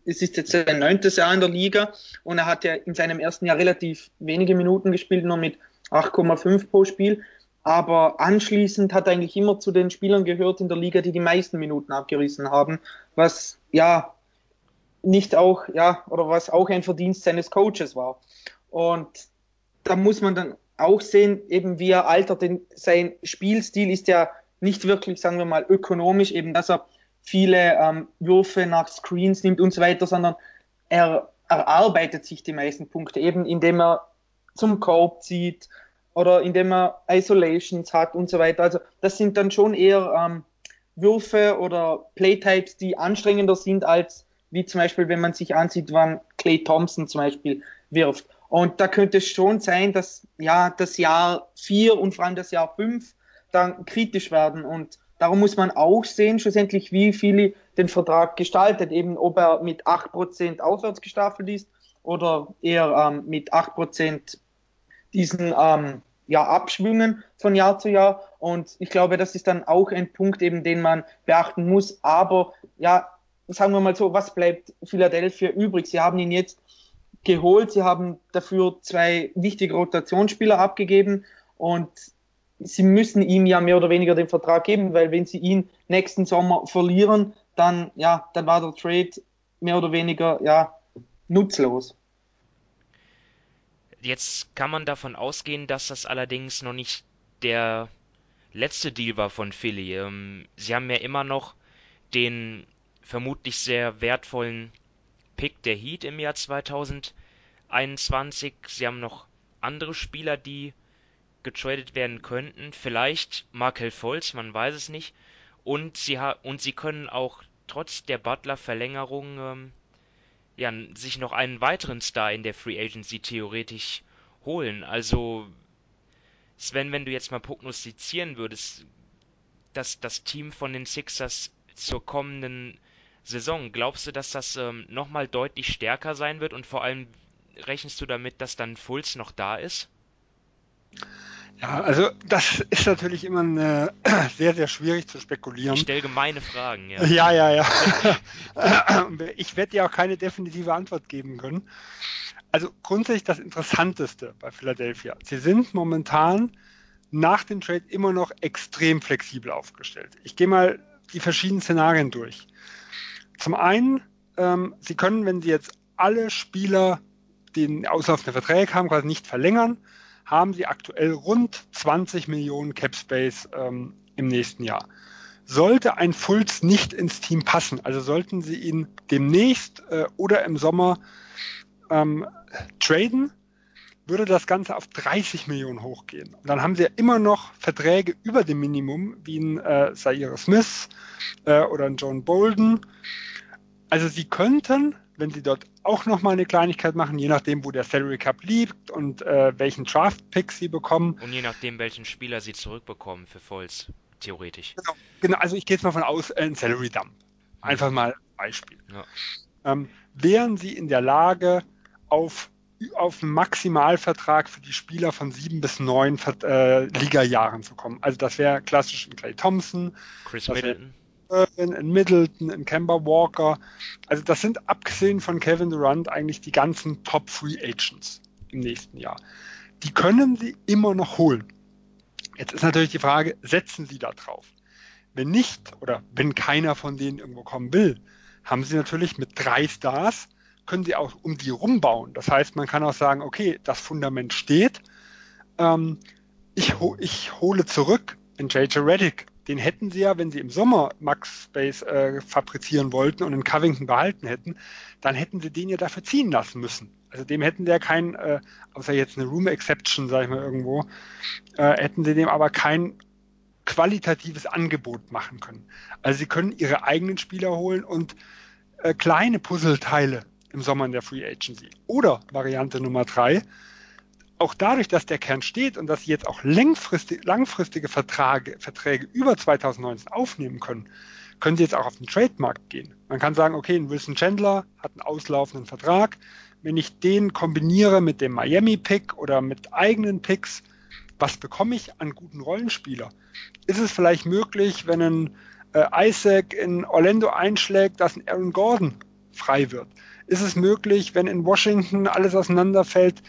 [SPEAKER 3] es ist jetzt sein neuntes Jahr in der Liga und er hat ja in seinem ersten Jahr relativ wenige Minuten gespielt, nur mit 8,5 pro Spiel. Aber anschließend hat er eigentlich immer zu den Spielern gehört in der Liga, die die meisten Minuten abgerissen haben, was ja nicht auch, ja, oder was auch ein Verdienst seines Coaches war. Und da muss man dann auch sehen, eben wie er altert, denn sein Spielstil ist ja nicht wirklich, sagen wir mal, ökonomisch, eben dass er viele ähm, Würfe nach Screens nimmt und so weiter, sondern er erarbeitet sich die meisten Punkte eben, indem er zum Korb zieht oder indem er Isolations hat und so weiter. Also das sind dann schon eher ähm, Würfe oder Playtypes, die anstrengender sind als wie zum Beispiel, wenn man sich ansieht, wann Clay Thompson zum Beispiel wirft. Und da könnte es schon sein, dass ja das Jahr vier und vor allem das Jahr fünf dann kritisch werden und Darum muss man auch sehen, schlussendlich, wie Philly den Vertrag gestaltet, eben ob er mit 8% aufwärts gestaffelt ist oder eher ähm, mit 8% diesen ähm, ja, Abschwüngen von Jahr zu Jahr. Und ich glaube, das ist dann auch ein Punkt, eben, den man beachten muss. Aber ja, sagen wir mal so, was bleibt Philadelphia übrig? Sie haben ihn jetzt geholt, sie haben dafür zwei wichtige Rotationsspieler abgegeben und sie müssen ihm ja mehr oder weniger den Vertrag geben, weil wenn sie ihn nächsten Sommer verlieren, dann, ja, dann war der Trade mehr oder weniger, ja, nutzlos.
[SPEAKER 1] Jetzt kann man davon ausgehen, dass das allerdings noch nicht der letzte Deal war von Philly. Ähm, sie haben ja immer noch den vermutlich sehr wertvollen Pick der Heat im Jahr 2021. Sie haben noch andere Spieler, die getradet werden könnten. Vielleicht Markel Fultz, man weiß es nicht. Und sie, und sie können auch trotz der Butler-Verlängerung ähm, ja, sich noch einen weiteren Star in der Free Agency theoretisch holen. Also, Sven, wenn du jetzt mal prognostizieren würdest, dass das Team von den Sixers zur kommenden Saison, glaubst du, dass das ähm, nochmal deutlich stärker sein wird und vor allem rechnest du damit, dass dann Fultz noch da ist?
[SPEAKER 2] Ja, also das ist natürlich immer eine, sehr, sehr schwierig zu spekulieren.
[SPEAKER 1] Ich stelle gemeine Fragen,
[SPEAKER 2] ja. Ja, ja, ja. ich werde dir auch keine definitive Antwort geben können. Also grundsätzlich das Interessanteste bei Philadelphia. Sie sind momentan nach dem Trade immer noch extrem flexibel aufgestellt. Ich gehe mal die verschiedenen Szenarien durch. Zum einen, ähm, Sie können, wenn Sie jetzt alle Spieler den auslaufenden Verträge haben, quasi nicht verlängern, haben sie aktuell rund 20 Millionen Cap Space ähm, im nächsten Jahr. Sollte ein Fulz nicht ins Team passen, also sollten sie ihn demnächst äh, oder im Sommer ähm, traden, würde das Ganze auf 30 Millionen hochgehen. Und dann haben sie ja immer noch Verträge über dem Minimum, wie ein äh, Zaire Smith äh, oder ein John Bolden. Also sie könnten, wenn sie dort auch nochmal eine Kleinigkeit machen, je nachdem, wo der Salary Cup liegt und äh, welchen Draft-Pick sie bekommen.
[SPEAKER 1] Und je nachdem, welchen Spieler sie zurückbekommen für Volz theoretisch.
[SPEAKER 2] Genau, genau also ich gehe jetzt mal von aus, äh, ein Salary Dump. Einfach mal Beispiel. Ja. Ähm, wären sie in der Lage, auf, auf einen Maximalvertrag für die Spieler von sieben bis neun äh, Liga-Jahren zu kommen. Also das wäre klassisch ein Clay Thompson,
[SPEAKER 1] Chris Middleton.
[SPEAKER 2] Irvin, in Middleton, in Kemba Walker. Also das sind abgesehen von Kevin Durant eigentlich die ganzen Top Free Agents im nächsten Jahr. Die können sie immer noch holen. Jetzt ist natürlich die Frage, setzen Sie da drauf? Wenn nicht oder wenn keiner von denen irgendwo kommen will, haben Sie natürlich mit drei Stars, können Sie auch um die rumbauen. Das heißt, man kann auch sagen, okay, das Fundament steht. Ähm, ich, ho ich hole zurück in JJ Reddick. Den hätten Sie ja, wenn Sie im Sommer Max Space äh, fabrizieren wollten und in Covington behalten hätten, dann hätten Sie den ja dafür ziehen lassen müssen. Also dem hätten der kein, äh, außer jetzt eine Room Exception, sag ich mal irgendwo, äh, hätten sie dem aber kein qualitatives Angebot machen können. Also sie können ihre eigenen Spieler holen und äh, kleine Puzzleteile im Sommer in der Free Agency. Oder Variante Nummer drei, auch dadurch, dass der Kern steht und dass sie jetzt auch langfristig, langfristige Verträge, Verträge über 2019 aufnehmen können, können sie jetzt auch auf den Trademarkt gehen. Man kann sagen, okay, ein Wilson Chandler hat einen auslaufenden Vertrag, wenn ich den kombiniere mit dem Miami-Pick oder mit eigenen Picks, was bekomme ich an guten Rollenspieler? Ist es vielleicht möglich, wenn ein äh, Isaac in Orlando einschlägt, dass ein Aaron Gordon frei wird? Ist es möglich, wenn in Washington alles auseinanderfällt,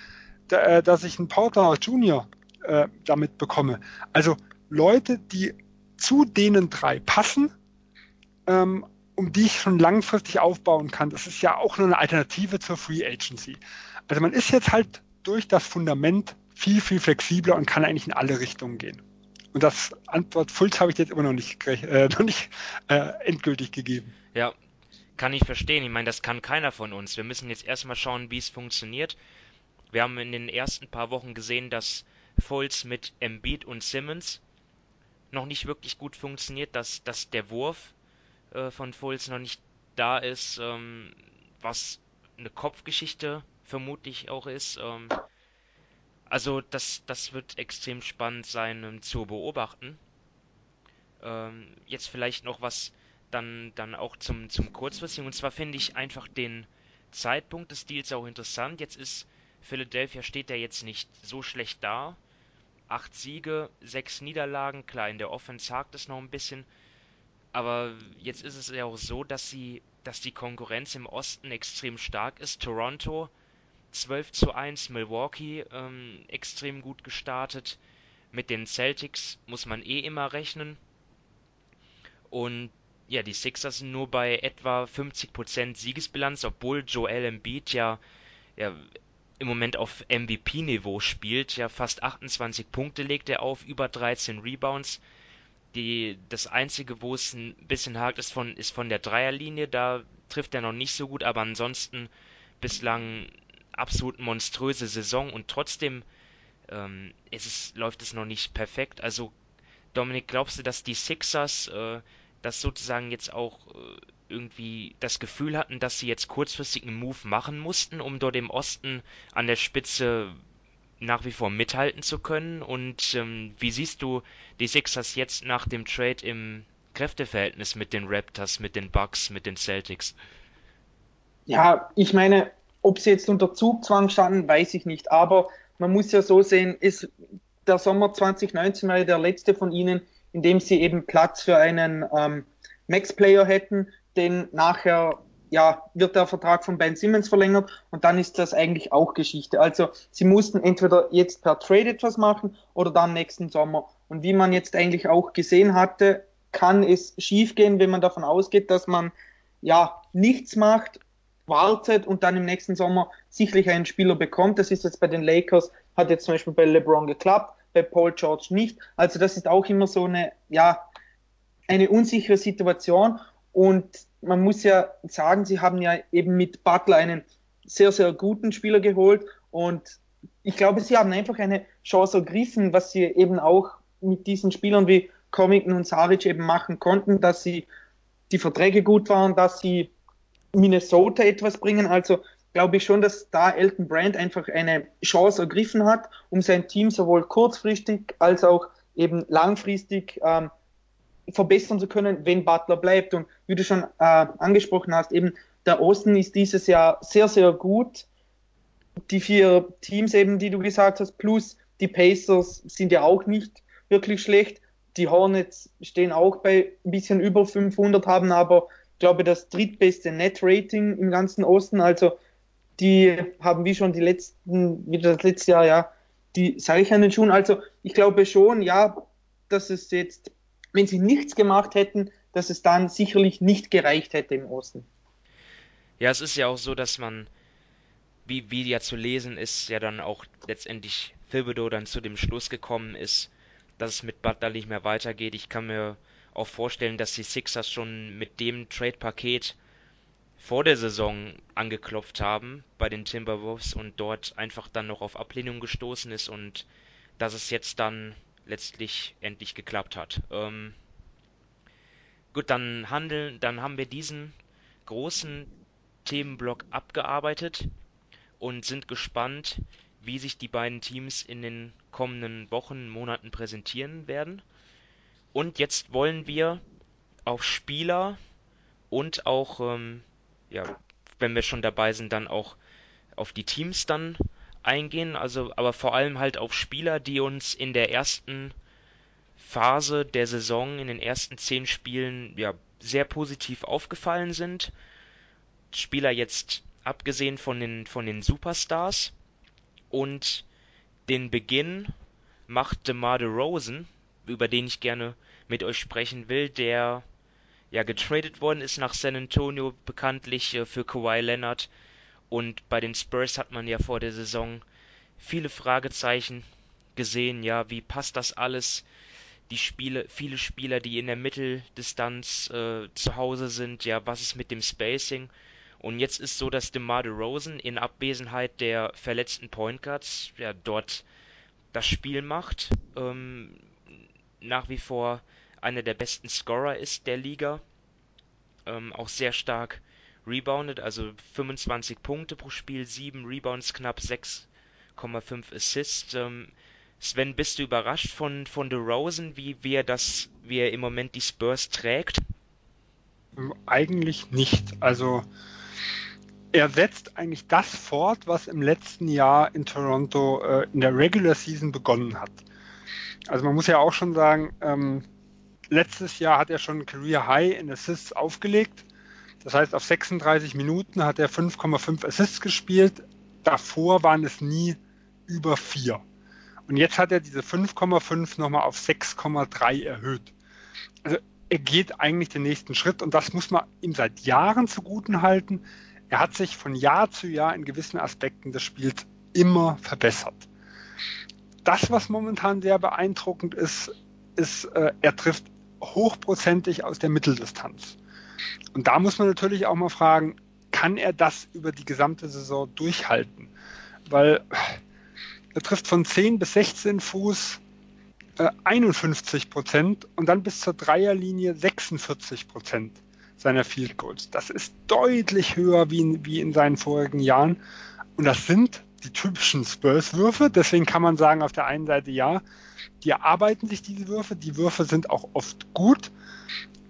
[SPEAKER 2] dass ich einen Porter Junior äh, damit bekomme? Also Leute, die zu denen drei passen, ähm, um die ich schon langfristig aufbauen kann. Das ist ja auch nur eine Alternative zur Free Agency. Also man ist jetzt halt durch das Fundament viel, viel flexibler und kann eigentlich in alle Richtungen gehen. Und das Antwort Fulz habe ich jetzt immer noch nicht, äh, noch nicht äh, endgültig gegeben.
[SPEAKER 1] Ja, kann ich verstehen. Ich meine, das kann keiner von uns. Wir müssen jetzt erstmal schauen, wie es funktioniert. Wir haben in den ersten paar Wochen gesehen, dass Fulz mit Embiid und Simmons noch nicht wirklich gut funktioniert, dass, dass der Wurf äh, von Foles noch nicht da ist, ähm, was eine Kopfgeschichte vermutlich auch ist. Ähm, also das, das wird extrem spannend sein um, zu beobachten. Ähm, jetzt vielleicht noch was dann, dann auch zum, zum Kurzfristigen. Und zwar finde ich einfach den Zeitpunkt des Deals auch interessant. Jetzt ist Philadelphia steht ja jetzt nicht so schlecht da. Acht Siege, sechs Niederlagen. Klar, in der Offense hakt es noch ein bisschen. Aber jetzt ist es ja auch so, dass sie, dass die Konkurrenz im Osten extrem stark ist. Toronto 12 zu 1, Milwaukee ähm, extrem gut gestartet. Mit den Celtics muss man eh immer rechnen. Und ja, die Sixers sind nur bei etwa 50% Siegesbilanz, obwohl Joel Embiid ja, ja im Moment auf MVP-Niveau spielt. Ja, fast 28 Punkte legt er auf, über 13 Rebounds. Die, das Einzige, wo es ein bisschen hakt, ist von, ist von der Dreierlinie. Da trifft er noch nicht so gut, aber ansonsten bislang absolut monströse Saison und trotzdem ähm, es, läuft es noch nicht perfekt. Also, Dominik, glaubst du, dass die Sixers äh, das sozusagen jetzt auch äh, irgendwie das Gefühl hatten, dass sie jetzt kurzfristig einen Move machen mussten, um dort im Osten an der Spitze nach wie vor mithalten zu können. Und ähm, wie siehst du die Sixers jetzt nach dem Trade im Kräfteverhältnis mit den Raptors, mit den Bucks, mit den Celtics?
[SPEAKER 3] Ja, ich meine, ob sie jetzt unter Zugzwang standen, weiß ich nicht. Aber man muss ja so sehen, ist der Sommer 2019 war ja der letzte von ihnen, in dem sie eben Platz für einen ähm, Max-Player hätten, den nachher ja, wird der Vertrag von Ben Simmons verlängert und dann ist das eigentlich auch Geschichte. Also sie mussten entweder jetzt per Trade etwas machen oder dann nächsten Sommer. Und wie man jetzt eigentlich auch gesehen hatte, kann es schiefgehen, wenn man davon ausgeht, dass man ja nichts macht wartet und dann im nächsten Sommer sicherlich einen Spieler bekommt. Das ist jetzt bei den Lakers, hat jetzt zum Beispiel bei LeBron geklappt, bei Paul George nicht. Also das ist auch immer so eine, ja, eine unsichere Situation. Und man muss ja sagen, sie haben ja eben mit Butler einen sehr, sehr guten Spieler geholt. Und ich glaube, sie haben einfach eine Chance ergriffen, was sie eben auch mit diesen Spielern wie Covington und Saric eben machen konnten, dass sie die Verträge gut waren, dass sie Minnesota etwas bringen. Also glaube ich schon, dass da Elton Brand einfach eine Chance ergriffen hat, um sein Team sowohl kurzfristig als auch eben langfristig ähm, verbessern zu können, wenn Butler bleibt. Und wie du schon äh, angesprochen hast, eben der Osten ist dieses Jahr sehr, sehr gut. Die vier Teams eben, die du gesagt hast, plus die Pacers sind ja auch nicht wirklich schlecht. Die Hornets stehen auch bei ein bisschen über 500, haben aber, glaube ich, das drittbeste Net-Rating im ganzen Osten. Also die haben wie schon die letzten, wie das letzte Jahr, ja, die Seiche an den Schuhen. Also ich glaube schon, ja, dass es jetzt, wenn sie nichts gemacht hätten, dass es dann sicherlich nicht gereicht hätte im Osten.
[SPEAKER 1] Ja, es ist ja auch so, dass man, wie, wie ja zu lesen ist, ja dann auch letztendlich Thibodeau dann zu dem Schluss gekommen ist, dass es mit Butler nicht mehr weitergeht. Ich kann mir auch vorstellen, dass die Sixers schon mit dem Trade-Paket vor der Saison angeklopft haben bei den Timberwolves und dort einfach dann noch auf Ablehnung gestoßen ist und dass es jetzt dann letztlich endlich geklappt hat. Ähm, gut, dann handeln, dann haben wir diesen großen Themenblock abgearbeitet und sind gespannt, wie sich die beiden Teams in den kommenden Wochen, Monaten präsentieren werden. Und jetzt wollen wir auf Spieler und auch, ähm, ja, wenn wir schon dabei sind, dann auch auf die Teams dann eingehen. Also, aber vor allem halt auf Spieler, die uns in der ersten Phase der Saison, in den ersten zehn Spielen, ja, sehr positiv aufgefallen sind Spieler jetzt abgesehen von den, von den Superstars. Und den Beginn macht DeMar DeRozan, über den ich gerne mit euch sprechen will, der ja getradet worden ist nach San Antonio, bekanntlich äh, für Kawhi Leonard. Und bei den Spurs hat man ja vor der Saison viele Fragezeichen gesehen, ja, wie passt das alles? Die Spiele, viele Spieler, die in der Mitteldistanz äh, zu Hause sind, ja, was ist mit dem Spacing? Und jetzt ist so, dass DeMar DeRozan in Abwesenheit der verletzten Point Guards ja, dort das Spiel macht. Ähm, nach wie vor einer der besten Scorer ist der Liga. Ähm, auch sehr stark rebounded, also 25 Punkte pro Spiel, 7 Rebounds, knapp 6,5 Assists. Ähm, Sven, bist du überrascht von, von DeRozan, wie, wie, er das, wie er im Moment die Spurs trägt?
[SPEAKER 2] Eigentlich nicht. Also er setzt eigentlich das fort, was im letzten Jahr in Toronto äh, in der Regular Season begonnen hat. Also man muss ja auch schon sagen, ähm, letztes Jahr hat er schon Career High in Assists aufgelegt. Das heißt, auf 36 Minuten hat er 5,5 Assists gespielt. Davor waren es nie über 4. Und jetzt hat er diese 5,5 nochmal auf 6,3 erhöht. Also er geht eigentlich den nächsten Schritt und das muss man ihm seit Jahren zuguten halten er hat sich von Jahr zu Jahr in gewissen Aspekten des Spiels immer verbessert. Das, was momentan sehr beeindruckend ist, ist, äh, er trifft hochprozentig aus der Mitteldistanz. Und da muss man natürlich auch mal fragen, kann er das über die gesamte Saison durchhalten? Weil er trifft von 10 bis 16 Fuß äh, 51 Prozent und dann bis zur Dreierlinie 46 Prozent seiner Field Goals. Das ist deutlich höher wie in, wie in seinen vorigen Jahren. Und das sind die typischen Spurs-Würfe. Deswegen kann man sagen, auf der einen Seite ja, die erarbeiten sich diese Würfe. Die Würfe sind auch oft gut.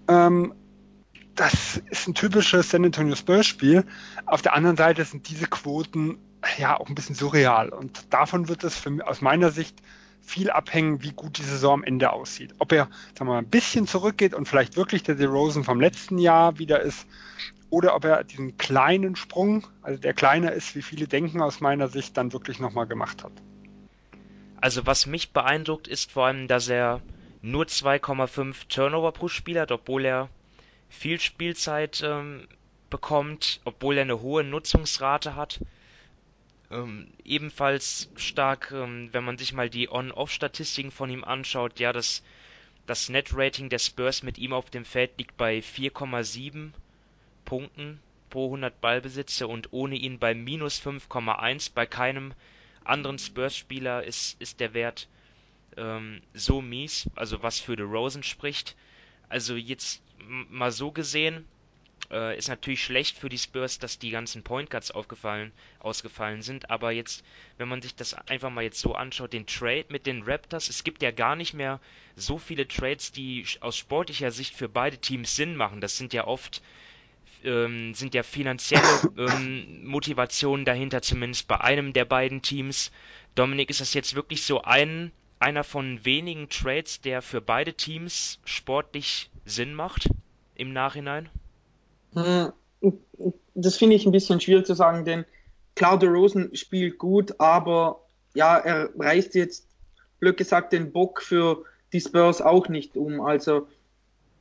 [SPEAKER 2] Ähm, das ist ein typisches San Antonio Spurs-Spiel. Auf der anderen Seite sind diese Quoten ja auch ein bisschen surreal. Und davon wird es für, aus meiner Sicht viel abhängen, wie gut die Saison am Ende aussieht. Ob er sagen wir mal, ein bisschen zurückgeht und vielleicht wirklich der DeRozan vom letzten Jahr wieder ist, oder ob er diesen kleinen Sprung, also der kleiner ist, wie viele denken aus meiner Sicht, dann wirklich nochmal gemacht hat.
[SPEAKER 1] Also was mich beeindruckt, ist vor allem, dass er nur 2,5 Turnover pro Spiel hat, obwohl er viel Spielzeit ähm, bekommt, obwohl er eine hohe Nutzungsrate hat. Ähm, ebenfalls stark, ähm, wenn man sich mal die On-Off-Statistiken von ihm anschaut, ja, das, das Net-Rating der Spurs mit ihm auf dem Feld liegt bei 4,7 Punkten pro 100 Ballbesitze und ohne ihn bei minus 5,1. Bei keinem anderen Spurs-Spieler ist, ist der Wert ähm, so mies, also was für Rosen spricht. Also jetzt mal so gesehen, äh, ist natürlich schlecht für die Spurs, dass die ganzen Point Guards aufgefallen, ausgefallen sind. Aber jetzt, wenn man sich das einfach mal jetzt so anschaut, den Trade mit den Raptors, es gibt ja gar nicht mehr so viele Trades, die aus sportlicher Sicht für beide Teams Sinn machen. Das sind ja oft ähm, sind ja finanzielle ähm, Motivationen dahinter, zumindest bei einem der beiden Teams. Dominik, ist das jetzt wirklich so ein einer von wenigen Trades, der für beide Teams sportlich Sinn macht im Nachhinein?
[SPEAKER 3] Hm, das finde ich ein bisschen schwierig zu sagen, denn klar, der Rosen spielt gut, aber ja, er reißt jetzt, blöd gesagt, den Bock für die Spurs auch nicht um. Also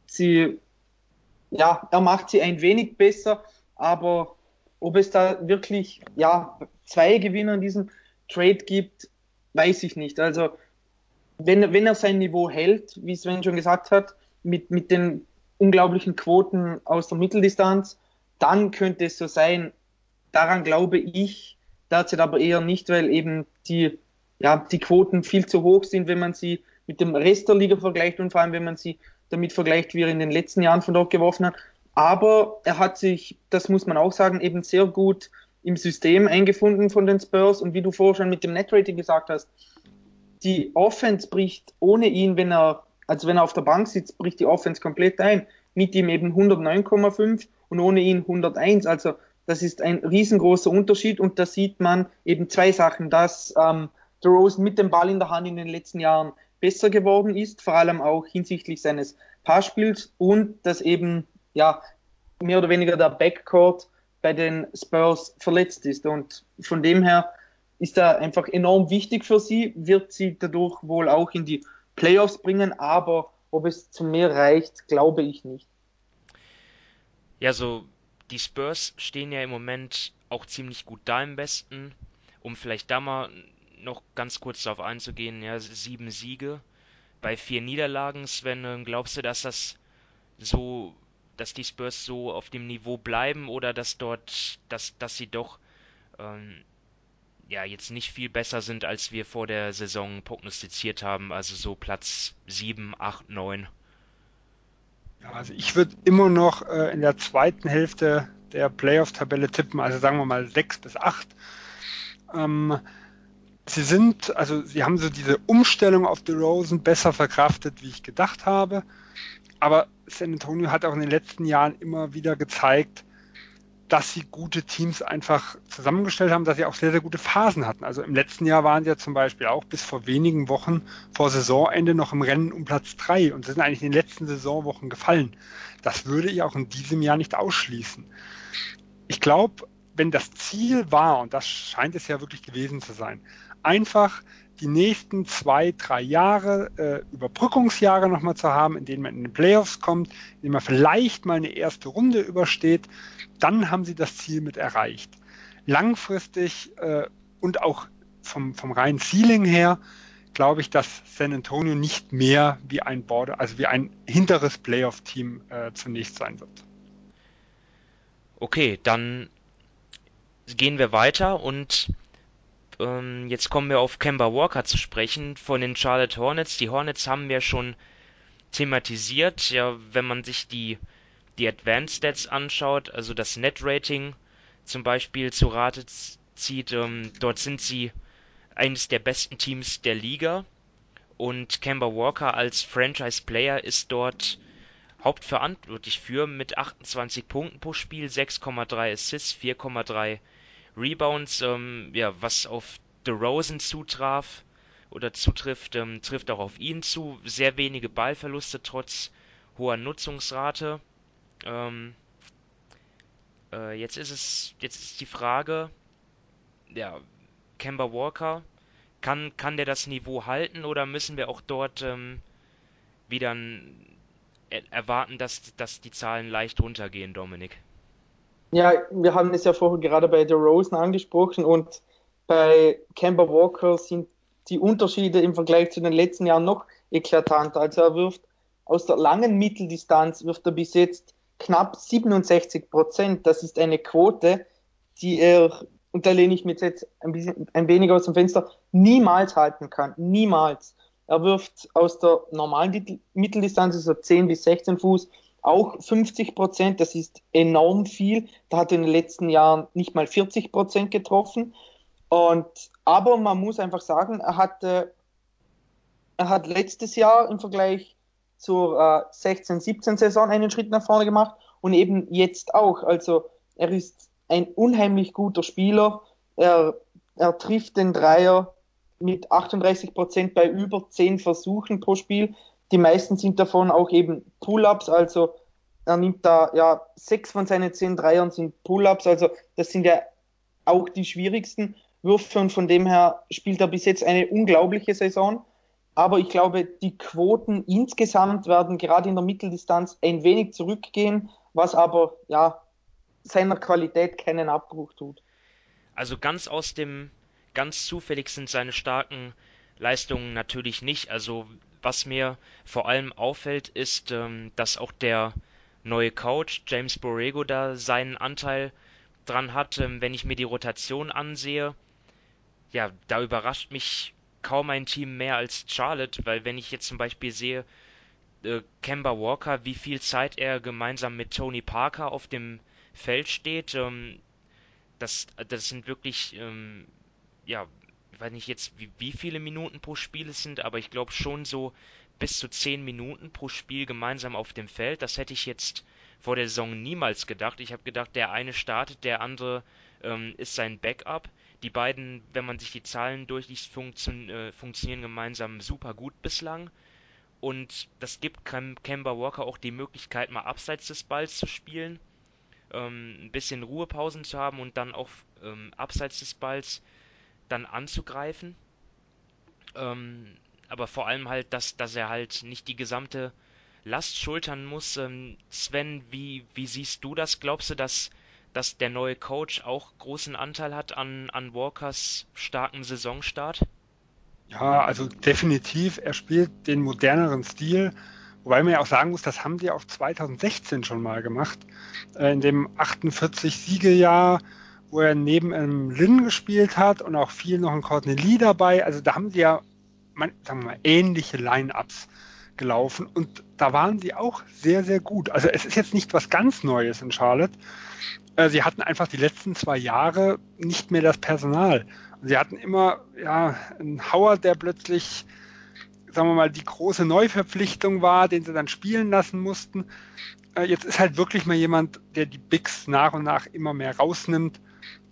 [SPEAKER 3] sie, ja, er macht sie ein wenig besser, aber ob es da wirklich, ja, zwei Gewinner in diesem Trade gibt, weiß ich nicht. Also wenn, wenn er sein Niveau hält, wie Sven schon gesagt hat, mit, mit den unglaublichen Quoten aus der Mitteldistanz, dann könnte es so sein. Daran glaube ich derzeit aber eher nicht, weil eben die, ja, die Quoten viel zu hoch sind, wenn man sie mit dem Rest der Liga vergleicht und vor allem, wenn man sie damit vergleicht, wie er in den letzten Jahren von dort geworfen hat. Aber er hat sich, das muss man auch sagen, eben sehr gut im System eingefunden von den Spurs und wie du vorher schon mit dem Netrating gesagt hast, die Offense bricht ohne ihn, wenn er, also wenn er auf der Bank sitzt, bricht die Offense komplett ein. Mit ihm eben 109,5 und ohne ihn 101. Also das ist ein riesengroßer Unterschied und da sieht man eben zwei Sachen, dass ähm, der Rose mit dem Ball in der Hand in den letzten Jahren besser geworden ist, vor allem auch hinsichtlich seines Passspiels und dass eben ja mehr oder weniger der Backcourt bei den Spurs verletzt ist und von dem her ist da einfach enorm wichtig für sie, wird sie dadurch wohl auch in die Playoffs bringen, aber ob es zu mehr reicht, glaube ich nicht.
[SPEAKER 1] Ja, so die Spurs stehen ja im Moment auch ziemlich gut da im Westen. Um vielleicht da mal noch ganz kurz darauf einzugehen, ja, sieben Siege bei vier Niederlagen. Sven, glaubst du, dass das so, dass die Spurs so auf dem Niveau bleiben oder dass dort, dass, dass sie doch ähm, ja jetzt nicht viel besser sind, als wir vor der Saison prognostiziert haben. Also so Platz 7, 8, 9.
[SPEAKER 2] Ja, also ich würde immer noch äh, in der zweiten Hälfte der Playoff-Tabelle tippen, also sagen wir mal 6 bis 8. Ähm, sie sind, also sie haben so diese Umstellung auf The Rosen besser verkraftet, wie ich gedacht habe. Aber San Antonio hat auch in den letzten Jahren immer wieder gezeigt, dass sie gute Teams einfach zusammengestellt haben, dass sie auch sehr, sehr gute Phasen hatten. Also im letzten Jahr waren sie ja zum Beispiel auch bis vor wenigen Wochen vor Saisonende noch im Rennen um Platz drei und sind eigentlich in den letzten Saisonwochen gefallen. Das würde ich auch in diesem Jahr nicht ausschließen. Ich glaube, wenn das Ziel war, und das scheint es ja wirklich gewesen zu sein, einfach die nächsten zwei, drei Jahre, äh, Überbrückungsjahre nochmal zu haben, in denen man in den Playoffs kommt, in denen man vielleicht mal eine erste Runde übersteht, dann haben sie das Ziel mit erreicht. Langfristig äh, und auch vom, vom reinen Ceiling her glaube ich, dass San Antonio nicht mehr wie ein Border, also wie ein hinteres Playoff-Team äh, zunächst sein wird.
[SPEAKER 1] Okay, dann gehen wir weiter und ähm, jetzt kommen wir auf Kemba Walker zu sprechen von den Charlotte Hornets. Die Hornets haben wir schon thematisiert. Ja, wenn man sich die, die Advanced Stats anschaut, also das Net Rating zum Beispiel zu Rate zieht, ähm, dort sind sie eines der besten Teams der Liga. Und Kemba Walker als Franchise Player ist dort hauptverantwortlich für mit 28 Punkten pro Spiel, 6,3 Assists, 4,3 Rebounds, ähm, ja, was auf DeRozan zutraf oder zutrifft, ähm, trifft auch auf ihn zu. Sehr wenige Ballverluste trotz hoher Nutzungsrate. Ähm, äh, jetzt ist es, jetzt ist die Frage, ja, Kemba Walker, kann, kann der das Niveau halten oder müssen wir auch dort ähm, wieder erwarten, dass, dass die Zahlen leicht runtergehen, Dominik?
[SPEAKER 3] Ja, wir haben es ja vorher gerade bei The Rosen angesprochen und bei Kemba Walker sind die Unterschiede im Vergleich zu den letzten Jahren noch eklatanter. Also er wirft aus der langen Mitteldistanz wirft er bis jetzt knapp 67 Prozent. Das ist eine Quote, die er, und da lehne ich mir jetzt ein, bisschen, ein wenig aus dem Fenster, niemals halten kann. Niemals. Er wirft aus der normalen Mitteldistanz, also 10 bis 16 Fuß, auch 50 Prozent. Das ist enorm viel. Da hat er in den letzten Jahren nicht mal 40 Prozent getroffen. Und, aber man muss einfach sagen, er hatte, er hat letztes Jahr im Vergleich zur äh, 16-17 Saison einen Schritt nach vorne gemacht und eben jetzt auch. Also er ist ein unheimlich guter Spieler. Er, er trifft den Dreier mit 38 Prozent bei über 10 Versuchen pro Spiel. Die meisten sind davon auch eben Pull-ups, also er nimmt da ja sechs von seinen zehn Dreiern sind Pull-ups, also das sind ja auch die schwierigsten Würfe und von dem her spielt er bis jetzt eine unglaubliche Saison. Aber ich glaube, die Quoten insgesamt werden gerade in der Mitteldistanz ein wenig zurückgehen, was aber ja seiner Qualität keinen Abbruch tut.
[SPEAKER 1] Also ganz aus dem, ganz zufällig sind seine starken Leistungen natürlich nicht. Also was mir vor allem auffällt, ist, ähm, dass auch der neue Coach James Borrego da seinen Anteil dran hat. Ähm, wenn ich mir die Rotation ansehe, ja, da überrascht mich kaum ein Team mehr als Charlotte, weil wenn ich jetzt zum Beispiel sehe, äh, Kemba Walker, wie viel Zeit er gemeinsam mit Tony Parker auf dem Feld steht, ähm, das, das sind wirklich, ähm, ja, weiß nicht jetzt, wie, wie viele Minuten pro Spiel es sind, aber ich glaube schon so bis zu 10 Minuten pro Spiel gemeinsam auf dem Feld. Das hätte ich jetzt vor der Saison niemals gedacht. Ich habe gedacht, der eine startet, der andere ähm, ist sein Backup die beiden, wenn man sich die Zahlen durchliest, funktio äh, funktionieren gemeinsam super gut bislang. Und das gibt Kemba Walker auch die Möglichkeit, mal abseits des Balls zu spielen, ähm, ein bisschen Ruhepausen zu haben und dann auch ähm, abseits des Balls dann anzugreifen. Ähm, aber vor allem halt, dass, dass er halt nicht die gesamte Last schultern muss. Ähm, Sven, wie, wie siehst du das? Glaubst du, dass dass der neue Coach auch großen Anteil hat an, an Walkers starken Saisonstart?
[SPEAKER 2] Ja, also definitiv. Er spielt den moderneren Stil. Wobei man ja auch sagen muss, das haben die auch 2016 schon mal gemacht. Äh, in dem 48-Siegejahr, wo er neben einem Lin gespielt hat und auch viel noch ein Courtney Lee dabei. Also da haben sie ja, sagen wir mal, ähnliche Line-Ups gelaufen und da waren sie auch sehr, sehr gut. Also es ist jetzt nicht was ganz Neues in Charlotte, äh, sie hatten einfach die letzten zwei Jahre nicht mehr das Personal. Sie hatten immer ja, einen Howard, der plötzlich, sagen wir mal, die große Neuverpflichtung war, den sie dann spielen lassen mussten. Äh, jetzt ist halt wirklich mal jemand, der die Bigs nach und nach immer mehr rausnimmt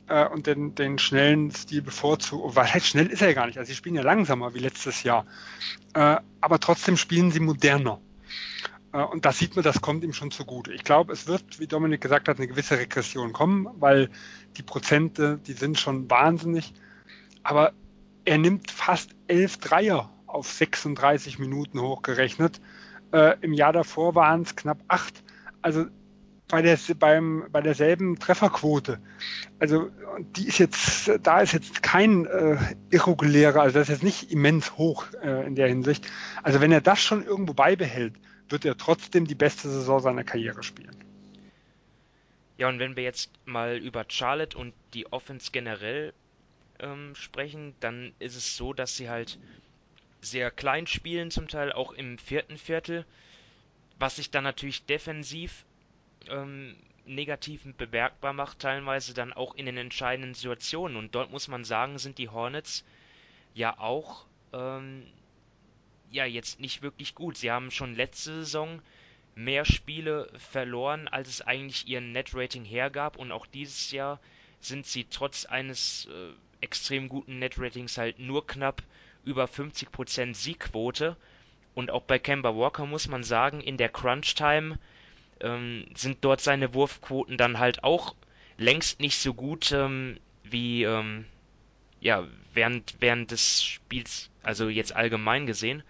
[SPEAKER 2] äh, und den, den schnellen Stil bevorzugt. Weil halt schnell ist er ja gar nicht. Also sie spielen ja langsamer wie letztes Jahr. aber trotzdem spielen sie moderner. Äh, und da sieht man, das kommt ihm schon zugute. Ich glaube, es wird, wie Dominik gesagt hat, eine gewisse Regression kommen, weil die Prozente, die sind schon wahnsinnig. Aber er nimmt fast elf Dreier auf 36 Minuten hochgerechnet. Äh, Im Jahr davor waren es knapp acht. Also bei, der, beim, bei derselben Trefferquote. Also die ist jetzt, da ist jetzt kein äh, irregulärer, also das ist jetzt nicht immens hoch äh, in der Hinsicht. Also wenn er das schon irgendwo beibehält, wird er trotzdem die beste Saison seiner Karriere spielen.
[SPEAKER 1] Ja, und wenn wir jetzt mal über Charlotte und die Offense generell ähm, sprechen, dann ist es so, dass sie halt sehr klein spielen, zum Teil auch im vierten Viertel, was sich dann natürlich defensiv ähm, negativ bemerkbar macht, teilweise dann auch in den entscheidenden Situationen. Und dort muss man sagen, sind die Hornets ja auch ähm, ja jetzt nicht wirklich gut. Sie haben schon letzte Saison mehr Spiele verloren, als es eigentlich ihren Net-Rating hergab und auch dieses Jahr sind sie trotz eines äh, extrem guten Net-Ratings halt nur knapp über 50% Siegquote. Und auch bei Kemba Walker muss man sagen, in der Crunch-Time ähm, sind dort seine Wurfquoten dann halt auch längst nicht so gut ähm, wie ähm, ja, während, während des Spiels, also jetzt allgemein gesehen.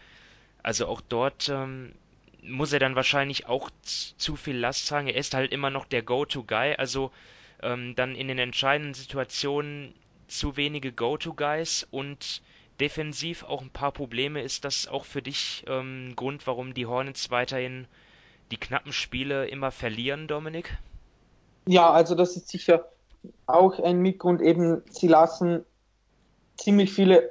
[SPEAKER 1] Also auch dort ähm, muss er dann wahrscheinlich auch zu viel Last tragen. Er ist halt immer noch der Go-To-Guy, also ähm, dann in den entscheidenden Situationen zu wenige Go-To-Guys und defensiv auch ein paar Probleme. Ist das auch für dich ähm, ein Grund, warum die Hornets weiterhin die knappen Spiele immer verlieren, Dominik?
[SPEAKER 3] Ja, also das ist sicher auch ein Mitgrund. Eben, sie lassen ziemlich viele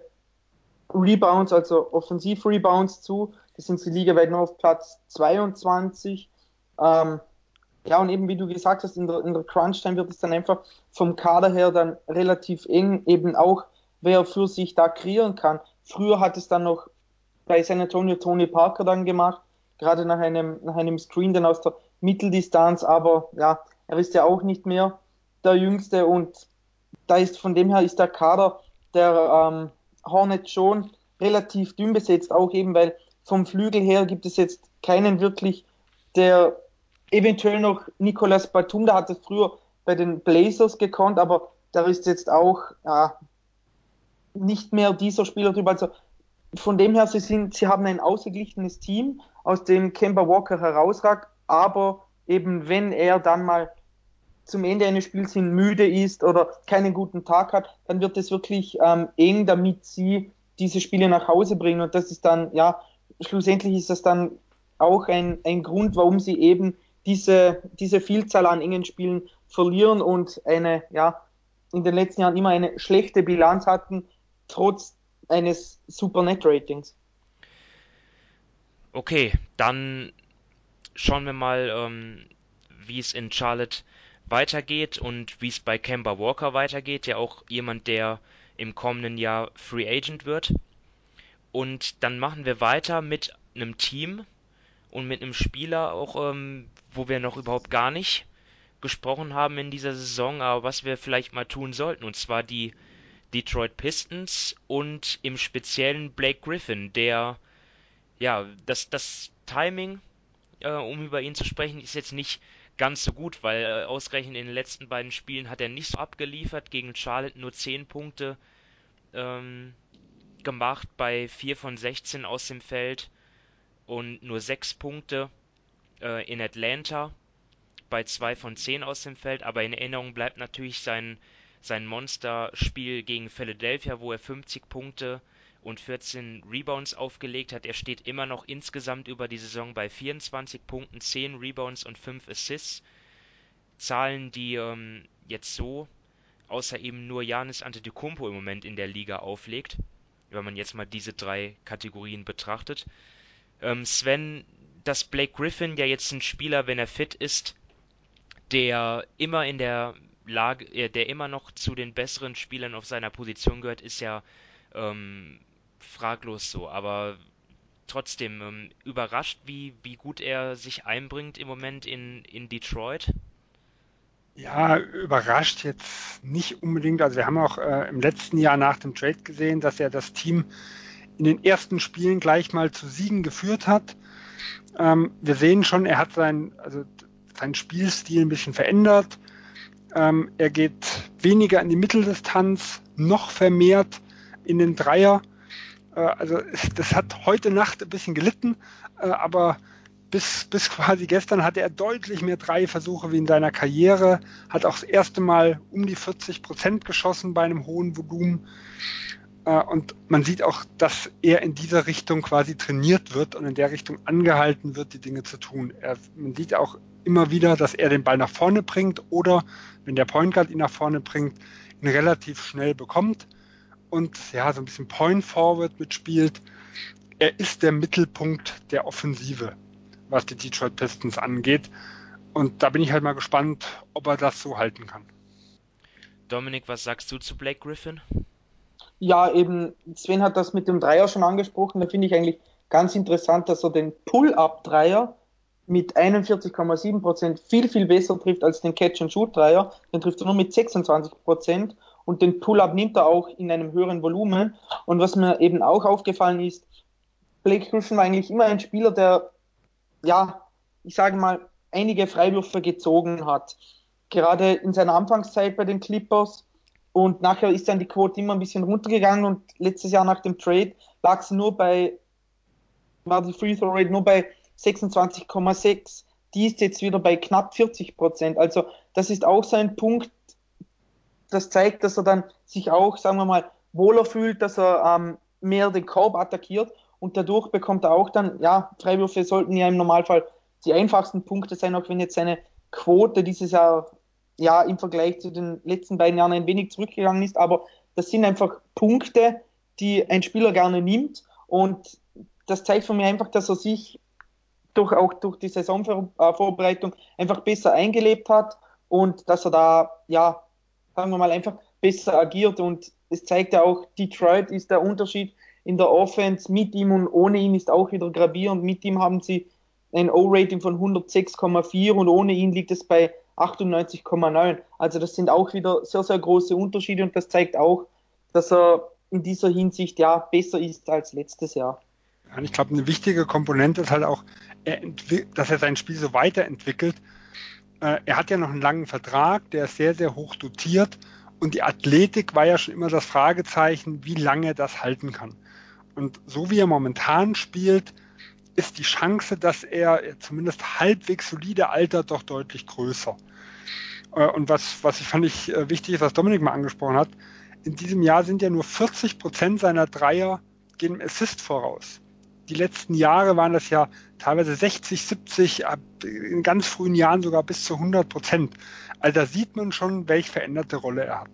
[SPEAKER 3] Rebounds, also Offensiv-Rebounds zu. Das sind sie ligaweit nur auf Platz 22. Ähm, ja, und eben wie du gesagt hast, in der, in der Crunch-Time wird es dann einfach vom Kader her dann relativ eng, eben auch, wer für sich da kreieren kann. Früher hat es dann noch bei San Antonio Tony Parker dann gemacht, gerade nach einem, nach einem Screen dann aus der Mitteldistanz, aber ja, er ist ja auch nicht mehr der Jüngste und da ist von dem her ist der Kader der ähm, Hornet schon relativ dünn besetzt, auch eben weil vom Flügel her gibt es jetzt keinen wirklich, der eventuell noch Nicolas Batum, der hat es früher bei den Blazers gekonnt, aber da ist jetzt auch ja, nicht mehr dieser Spielertyp. Also von dem her, sie, sind, sie haben ein ausgeglichenes Team, aus dem Kemba Walker herausragt, aber eben wenn er dann mal zum Ende eines Spiels hin müde ist oder keinen guten Tag hat, dann wird es wirklich ähm, eng, damit sie diese Spiele nach Hause bringen. Und das ist dann, ja, schlussendlich ist das dann auch ein, ein Grund, warum sie eben diese, diese Vielzahl an engen Spielen verlieren und eine, ja, in den letzten Jahren immer eine schlechte Bilanz hatten, trotz eines Super Net Ratings.
[SPEAKER 1] Okay, dann schauen wir mal, ähm, wie es in Charlotte weitergeht und wie es bei Kemba Walker weitergeht, ja auch jemand, der im kommenden Jahr Free Agent wird. Und dann machen wir weiter mit einem Team und mit einem Spieler auch, ähm, wo wir noch überhaupt gar nicht gesprochen haben in dieser Saison, aber was wir vielleicht mal tun sollten, und zwar die Detroit Pistons und im Speziellen Blake Griffin, der, ja, das, das Timing, äh, um über ihn zu sprechen, ist jetzt nicht ganz so gut, weil äh, ausgerechnet in den letzten beiden Spielen hat er nicht so abgeliefert, gegen Charlotte nur 10 Punkte ähm, gemacht bei 4 von 16 aus dem Feld und nur 6 Punkte äh, in Atlanta bei 2 von 10 aus dem Feld, aber in Erinnerung bleibt natürlich sein, sein Monsterspiel gegen Philadelphia, wo er 50 Punkte und 14 Rebounds aufgelegt hat. Er steht immer noch insgesamt über die Saison bei 24 Punkten, 10 Rebounds und 5 Assists. Zahlen, die ähm, jetzt so außer eben nur Janis Antetokounmpo im Moment in der Liga auflegt, wenn man jetzt mal diese drei Kategorien betrachtet. Ähm, Sven, dass Blake Griffin ja jetzt ein Spieler, wenn er fit ist, der immer in der Lage, äh, der immer noch zu den besseren Spielern auf seiner Position gehört, ist ja ähm, fraglos so. Aber trotzdem ähm, überrascht, wie, wie gut er sich einbringt im Moment in, in Detroit.
[SPEAKER 2] Ja, überrascht jetzt nicht unbedingt. Also wir haben auch äh, im letzten Jahr nach dem Trade gesehen, dass er das Team in den ersten Spielen gleich mal zu Siegen geführt hat. Ähm, wir sehen schon, er hat sein, also seinen Spielstil ein bisschen verändert. Ähm, er geht weniger in die Mitteldistanz, noch vermehrt in den Dreier. Äh, also das hat heute Nacht ein bisschen gelitten, äh, aber bis, bis quasi gestern hatte er deutlich mehr Dreiversuche wie in seiner Karriere, hat auch das erste Mal um die 40 Prozent geschossen bei einem hohen Volumen. Äh, und man sieht auch, dass er in dieser Richtung quasi trainiert wird und in der Richtung angehalten wird, die Dinge zu tun. Er, man sieht auch immer wieder, dass er den Ball nach vorne bringt oder wenn der Point Guard ihn nach vorne bringt, ihn relativ schnell bekommt und ja, so ein bisschen Point Forward mitspielt. Er ist der Mittelpunkt der Offensive was die Detroit Pistons angeht. Und da bin ich halt mal gespannt, ob er das so halten kann.
[SPEAKER 1] Dominik, was sagst du zu Blake Griffin?
[SPEAKER 3] Ja, eben, Sven hat das mit dem Dreier schon angesprochen. Da finde ich eigentlich ganz interessant, dass er den Pull-Up-Dreier mit 41,7% viel, viel besser trifft als den Catch-and-Shoot-Dreier. Den trifft er nur mit 26% und den Pull-Up nimmt er auch in einem höheren Volumen. Und was mir eben auch aufgefallen ist, Blake Griffin war eigentlich immer ein Spieler, der ja, ich sage mal, einige Freiwürfe gezogen hat. Gerade in seiner Anfangszeit bei den Clippers. Und nachher ist dann die Quote immer ein bisschen runtergegangen und letztes Jahr nach dem Trade lag sie nur bei, war die Free Throw Rate nur bei 26,6. Die ist jetzt wieder bei knapp 40 Prozent. Also das ist auch so ein Punkt, das zeigt, dass er dann sich auch, sagen wir mal, wohler fühlt, dass er ähm, mehr den Korb attackiert. Und dadurch bekommt er auch dann, ja, Freiwürfe sollten ja im Normalfall die einfachsten Punkte sein, auch wenn jetzt seine Quote dieses Jahr ja im Vergleich zu den letzten beiden Jahren ein wenig zurückgegangen ist, aber das sind einfach Punkte, die ein Spieler gerne nimmt. Und das zeigt von mir einfach, dass er sich durch auch durch die Saisonvorbereitung einfach besser eingelebt hat und dass er da, ja, sagen wir mal, einfach besser agiert und es zeigt ja auch, Detroit ist der Unterschied in der Offense mit ihm und ohne ihn ist auch wieder gravierend. Mit ihm haben sie ein O-Rating von 106,4 und ohne ihn liegt es bei 98,9. Also das sind auch wieder sehr, sehr große Unterschiede und das zeigt auch, dass er in dieser Hinsicht ja besser ist als letztes Jahr.
[SPEAKER 2] Ja, ich glaube, eine wichtige Komponente ist halt auch, dass er sein Spiel so weiterentwickelt. Äh, er hat ja noch einen langen Vertrag, der ist sehr, sehr hoch dotiert und die Athletik war ja schon immer das Fragezeichen, wie lange er das halten kann. Und so wie er momentan spielt, ist die Chance, dass er zumindest halbwegs solide altert, doch deutlich größer. Äh, und was, was ich fand ich äh, wichtig ist, was Dominik mal angesprochen hat, in diesem Jahr sind ja nur 40 Prozent seiner Dreier gehen im Assist voraus. Die letzten Jahre waren das ja teilweise 60, 70, in ganz frühen Jahren sogar bis zu 100 Prozent. Also da sieht man schon, welche veränderte Rolle er hat.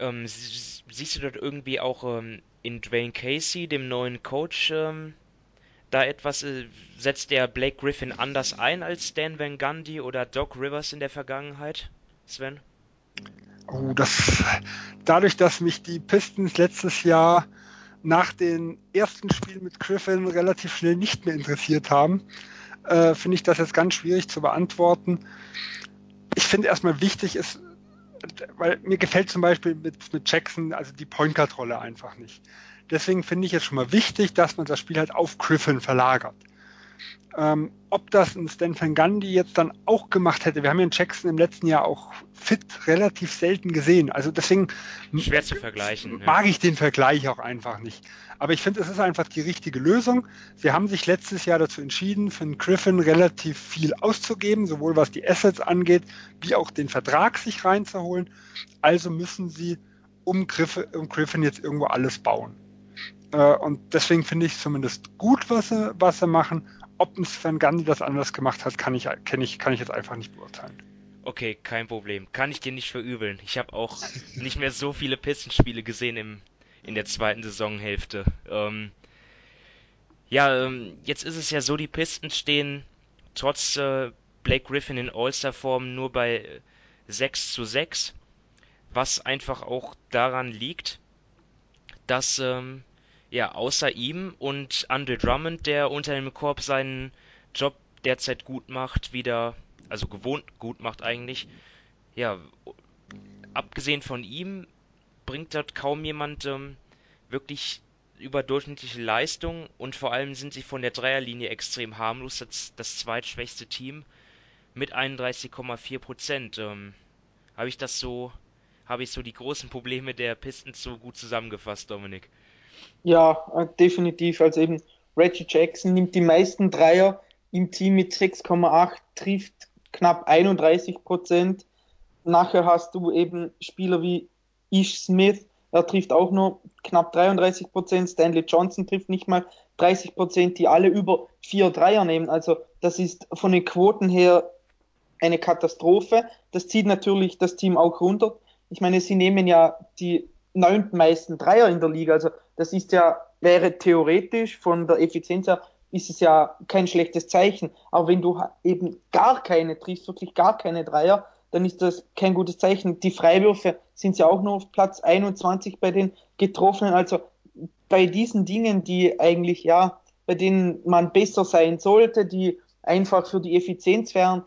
[SPEAKER 1] Ähm, siehst du dort irgendwie auch ähm, in Dwayne Casey, dem neuen Coach, ähm, da etwas, äh, setzt der Blake Griffin anders ein als Dan Van Gundy oder Doc Rivers in der Vergangenheit, Sven?
[SPEAKER 2] Oh, das, dadurch, dass mich die Pistons letztes Jahr nach den ersten Spielen mit Griffin relativ schnell nicht mehr interessiert haben, äh, finde ich das jetzt ganz schwierig zu beantworten. Ich finde erstmal wichtig ist, weil mir gefällt zum Beispiel mit, mit Jackson also die Point Guard Rolle einfach nicht. Deswegen finde ich es schon mal wichtig, dass man das Spiel halt auf Griffin verlagert. Ähm, ob das ein Stan Van Gundy jetzt dann auch gemacht hätte, wir haben ja in Jackson im letzten Jahr auch fit relativ selten gesehen. Also deswegen
[SPEAKER 1] schwer zu vergleichen.
[SPEAKER 2] Mag ja. ich den Vergleich auch einfach nicht. Aber ich finde, es ist einfach die richtige Lösung. Sie haben sich letztes Jahr dazu entschieden, für den Griffin relativ viel auszugeben, sowohl was die Assets angeht, wie auch den Vertrag sich reinzuholen. Also müssen sie um Griffin, um Griffin jetzt irgendwo alles bauen. Äh, und deswegen finde ich es zumindest gut, was sie, was sie machen. Ob ein Sven Gandhi das anders gemacht hat, kann ich, kann ich, kann ich jetzt einfach nicht beurteilen.
[SPEAKER 1] Okay, kein Problem. Kann ich dir nicht verübeln. Ich habe auch nicht mehr so viele Pistenspiele gesehen im, in der zweiten Saisonhälfte. Ähm, ja, ähm, jetzt ist es ja so, die Pisten stehen trotz äh, Blake Griffin in All-Star-Form nur bei 6 zu 6, was einfach auch daran liegt, dass ähm, ja, außer ihm und Andre Drummond, der unter dem Korb seinen Job derzeit gut macht, wieder, also gewohnt gut macht eigentlich, ja, abgesehen von ihm bringt dort kaum jemand ähm, wirklich überdurchschnittliche Leistung und vor allem sind sie von der Dreierlinie extrem harmlos, das, das zweitschwächste Team mit 31,4 Prozent. Ähm, habe ich das so, habe ich so die großen Probleme der Pistons so gut zusammengefasst, Dominik?
[SPEAKER 3] Ja, äh, definitiv. Also eben Reggie Jackson nimmt die meisten Dreier im Team mit 6,8, trifft knapp 31 Prozent. Nachher hast du eben Spieler wie Ish Smith, er trifft auch nur knapp 33 Prozent. Stanley Johnson trifft nicht mal 30 Prozent, die alle über vier Dreier nehmen. Also das ist von den Quoten her eine Katastrophe. Das zieht natürlich das Team auch runter. Ich meine, sie nehmen ja die neuntmeisten Dreier in der Liga. Also das ist ja, wäre theoretisch von der Effizienz her, ist es ja kein schlechtes Zeichen. Aber wenn du eben gar keine triffst, wirklich gar keine Dreier, dann ist das kein gutes Zeichen. Die Freiwürfe sind ja auch nur auf Platz 21 bei den Getroffenen. Also bei diesen Dingen, die eigentlich, ja, bei denen man besser sein sollte, die einfach für die Effizienz wären,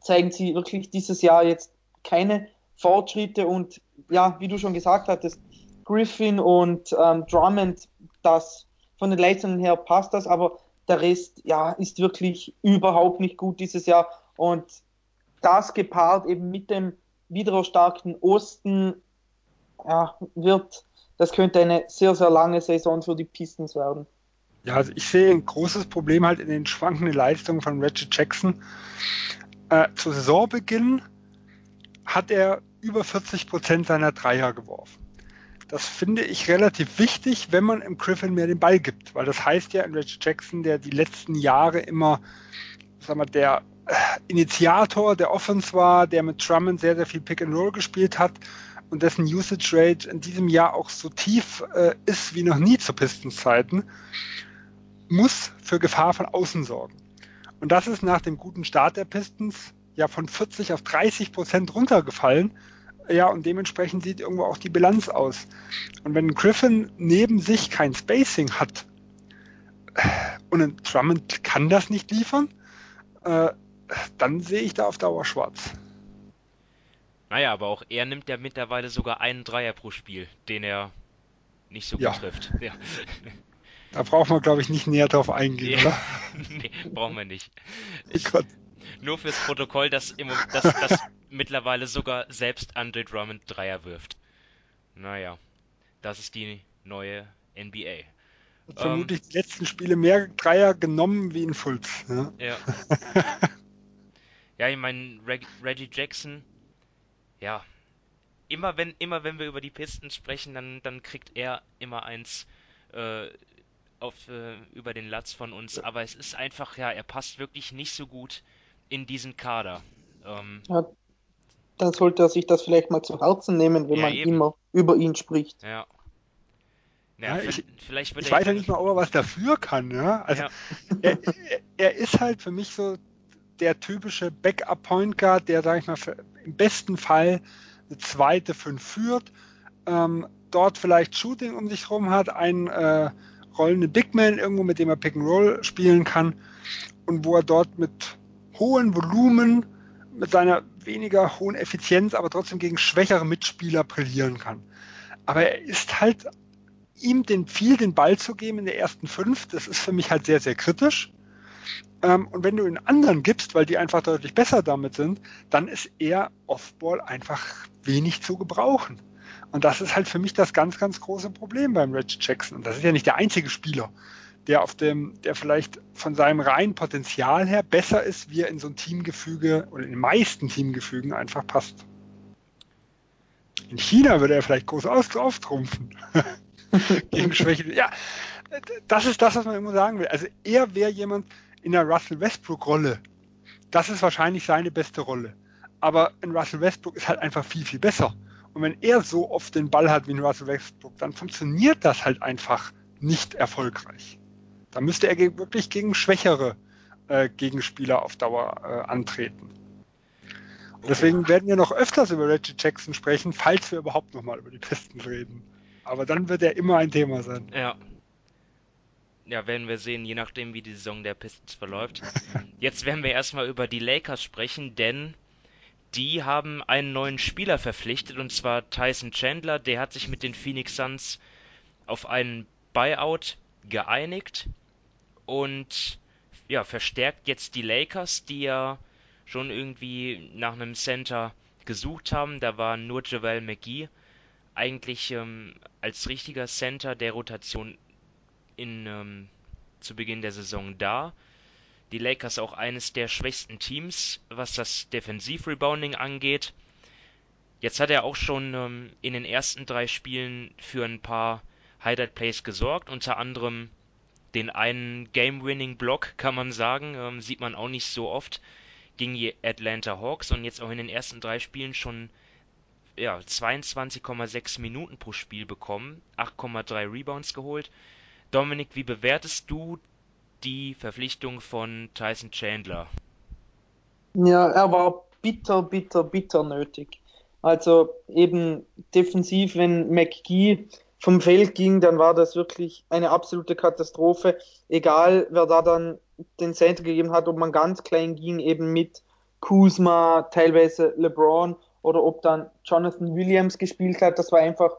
[SPEAKER 3] zeigen sie wirklich dieses Jahr jetzt keine Fortschritte und ja, wie du schon gesagt hattest, Griffin und ähm, Drummond, das von den Leistungen her passt das, aber der Rest, ja, ist wirklich überhaupt nicht gut dieses Jahr und das gepaart eben mit dem wieder erstarkten Osten, ja, wird, das könnte eine sehr, sehr lange Saison für die Pistons werden.
[SPEAKER 2] Ja, also ich sehe ein großes Problem halt in den schwankenden Leistungen von Reggie Jackson. Äh, zu Saisonbeginn hat er über 40 Prozent seiner Dreier geworfen. Das finde ich relativ wichtig, wenn man im Griffin mehr den Ball gibt, weil das heißt ja Reggie Jackson, der die letzten Jahre immer, sagen wir, der äh, Initiator der Offense war, der mit Drummond sehr, sehr viel Pick and Roll gespielt hat und dessen Usage Rate in diesem Jahr auch so tief äh, ist wie noch nie zu Pistons-Zeiten, muss für Gefahr von außen sorgen. Und das ist nach dem guten Start der Pistons ja von 40 auf 30 Prozent runtergefallen. Ja, und dementsprechend sieht irgendwo auch die Bilanz aus. Und wenn Griffin neben sich kein Spacing hat und ein Drummond kann das nicht liefern, äh, dann sehe ich da auf Dauer schwarz.
[SPEAKER 1] Naja, aber auch er nimmt ja mittlerweile sogar einen Dreier pro Spiel, den er nicht so gut ja. trifft. Ja.
[SPEAKER 2] Da braucht man, glaube ich, nicht näher drauf eingehen, nee. oder?
[SPEAKER 1] nee, brauchen wir nicht. Ich, oh nur fürs Protokoll, dass, im, dass, dass mittlerweile sogar selbst Andre Drummond Dreier wirft. Naja, das ist die neue NBA.
[SPEAKER 2] Hat vermutlich ähm, die letzten Spiele mehr Dreier genommen wie in Fultz. Ja,
[SPEAKER 1] ja. ja ich meine, Reg Reggie Jackson, ja, immer wenn, immer wenn wir über die Pisten sprechen, dann, dann kriegt er immer eins äh, auf, äh, über den Latz von uns. Aber es ist einfach, ja, er passt wirklich nicht so gut in diesen Kader. Ähm,
[SPEAKER 3] ja, dann sollte er sich das vielleicht mal zu Herzen nehmen, wenn ja, man eben. immer über ihn spricht.
[SPEAKER 1] Ja.
[SPEAKER 2] Ja, ja ich, vielleicht ich weiß ja nicht mal, ob er was dafür kann. Ja? Also er, er, ist halt für mich so der typische Backup-Point Guard, der, sag ich mal, im besten Fall eine zweite fünf führt, ähm, dort vielleicht Shooting um sich herum hat, einen äh, rollenden Big Man irgendwo, mit dem er Pick and Roll spielen kann und wo er dort mit hohen Volumen, mit seiner weniger hohen Effizienz, aber trotzdem gegen schwächere Mitspieler brillieren kann. Aber er ist halt, ihm den viel den Ball zu geben in der ersten fünf, das ist für mich halt sehr, sehr kritisch. Ähm, und wenn du ihn anderen gibst, weil die einfach deutlich besser damit sind, dann ist er Offball einfach wenig zu gebrauchen. Und das ist halt für mich das ganz, ganz große Problem beim Reggie Jackson. Und das ist ja nicht der einzige Spieler, der auf dem, der vielleicht von seinem reinen Potenzial her besser ist, wie er in so ein Teamgefüge oder in den meisten Teamgefügen einfach passt. In China würde er vielleicht groß auftrumpfen. Gegen Schwäche. Ja, das ist das, was man immer sagen will. Also er wäre jemand in der Russell Westbrook-Rolle. Das ist wahrscheinlich seine beste Rolle. Aber in Russell Westbrook ist halt einfach viel, viel besser. Und wenn er so oft den Ball hat wie in Russell Westbrook, dann funktioniert das halt einfach nicht erfolgreich. Da müsste er wirklich gegen schwächere äh, Gegenspieler auf Dauer äh, antreten. Und deswegen werden wir noch öfters über Reggie Jackson sprechen, falls wir überhaupt nochmal über die Pistons reden. Aber dann wird er immer ein Thema sein.
[SPEAKER 1] Ja. Ja, werden wir sehen, je nachdem, wie die Saison der Pistons verläuft. Jetzt werden wir erstmal über die Lakers sprechen, denn die haben einen neuen Spieler verpflichtet, und zwar Tyson Chandler. Der hat sich mit den Phoenix Suns auf einen Buyout geeinigt und ja, verstärkt jetzt die Lakers, die ja schon irgendwie nach einem Center gesucht haben. Da war nur Javel McGee eigentlich ähm, als richtiger Center der Rotation in, ähm, zu Beginn der Saison da. Die Lakers auch eines der schwächsten Teams, was das Defensiv-Rebounding angeht. Jetzt hat er auch schon ähm, in den ersten drei Spielen für ein paar Highlight-Plays gesorgt, unter anderem den einen Game-Winning-Block, kann man sagen, ähm, sieht man auch nicht so oft gegen die Atlanta Hawks und jetzt auch in den ersten drei Spielen schon ja, 22,6 Minuten pro Spiel bekommen, 8,3 Rebounds geholt. Dominik, wie bewertest du die Verpflichtung von Tyson Chandler?
[SPEAKER 3] Ja, er war bitter, bitter, bitter nötig. Also eben defensiv, wenn McGee vom Feld ging, dann war das wirklich eine absolute Katastrophe. Egal, wer da dann den Center gegeben hat, ob man ganz klein ging, eben mit Kuzma, teilweise LeBron oder ob dann Jonathan Williams gespielt hat, das war einfach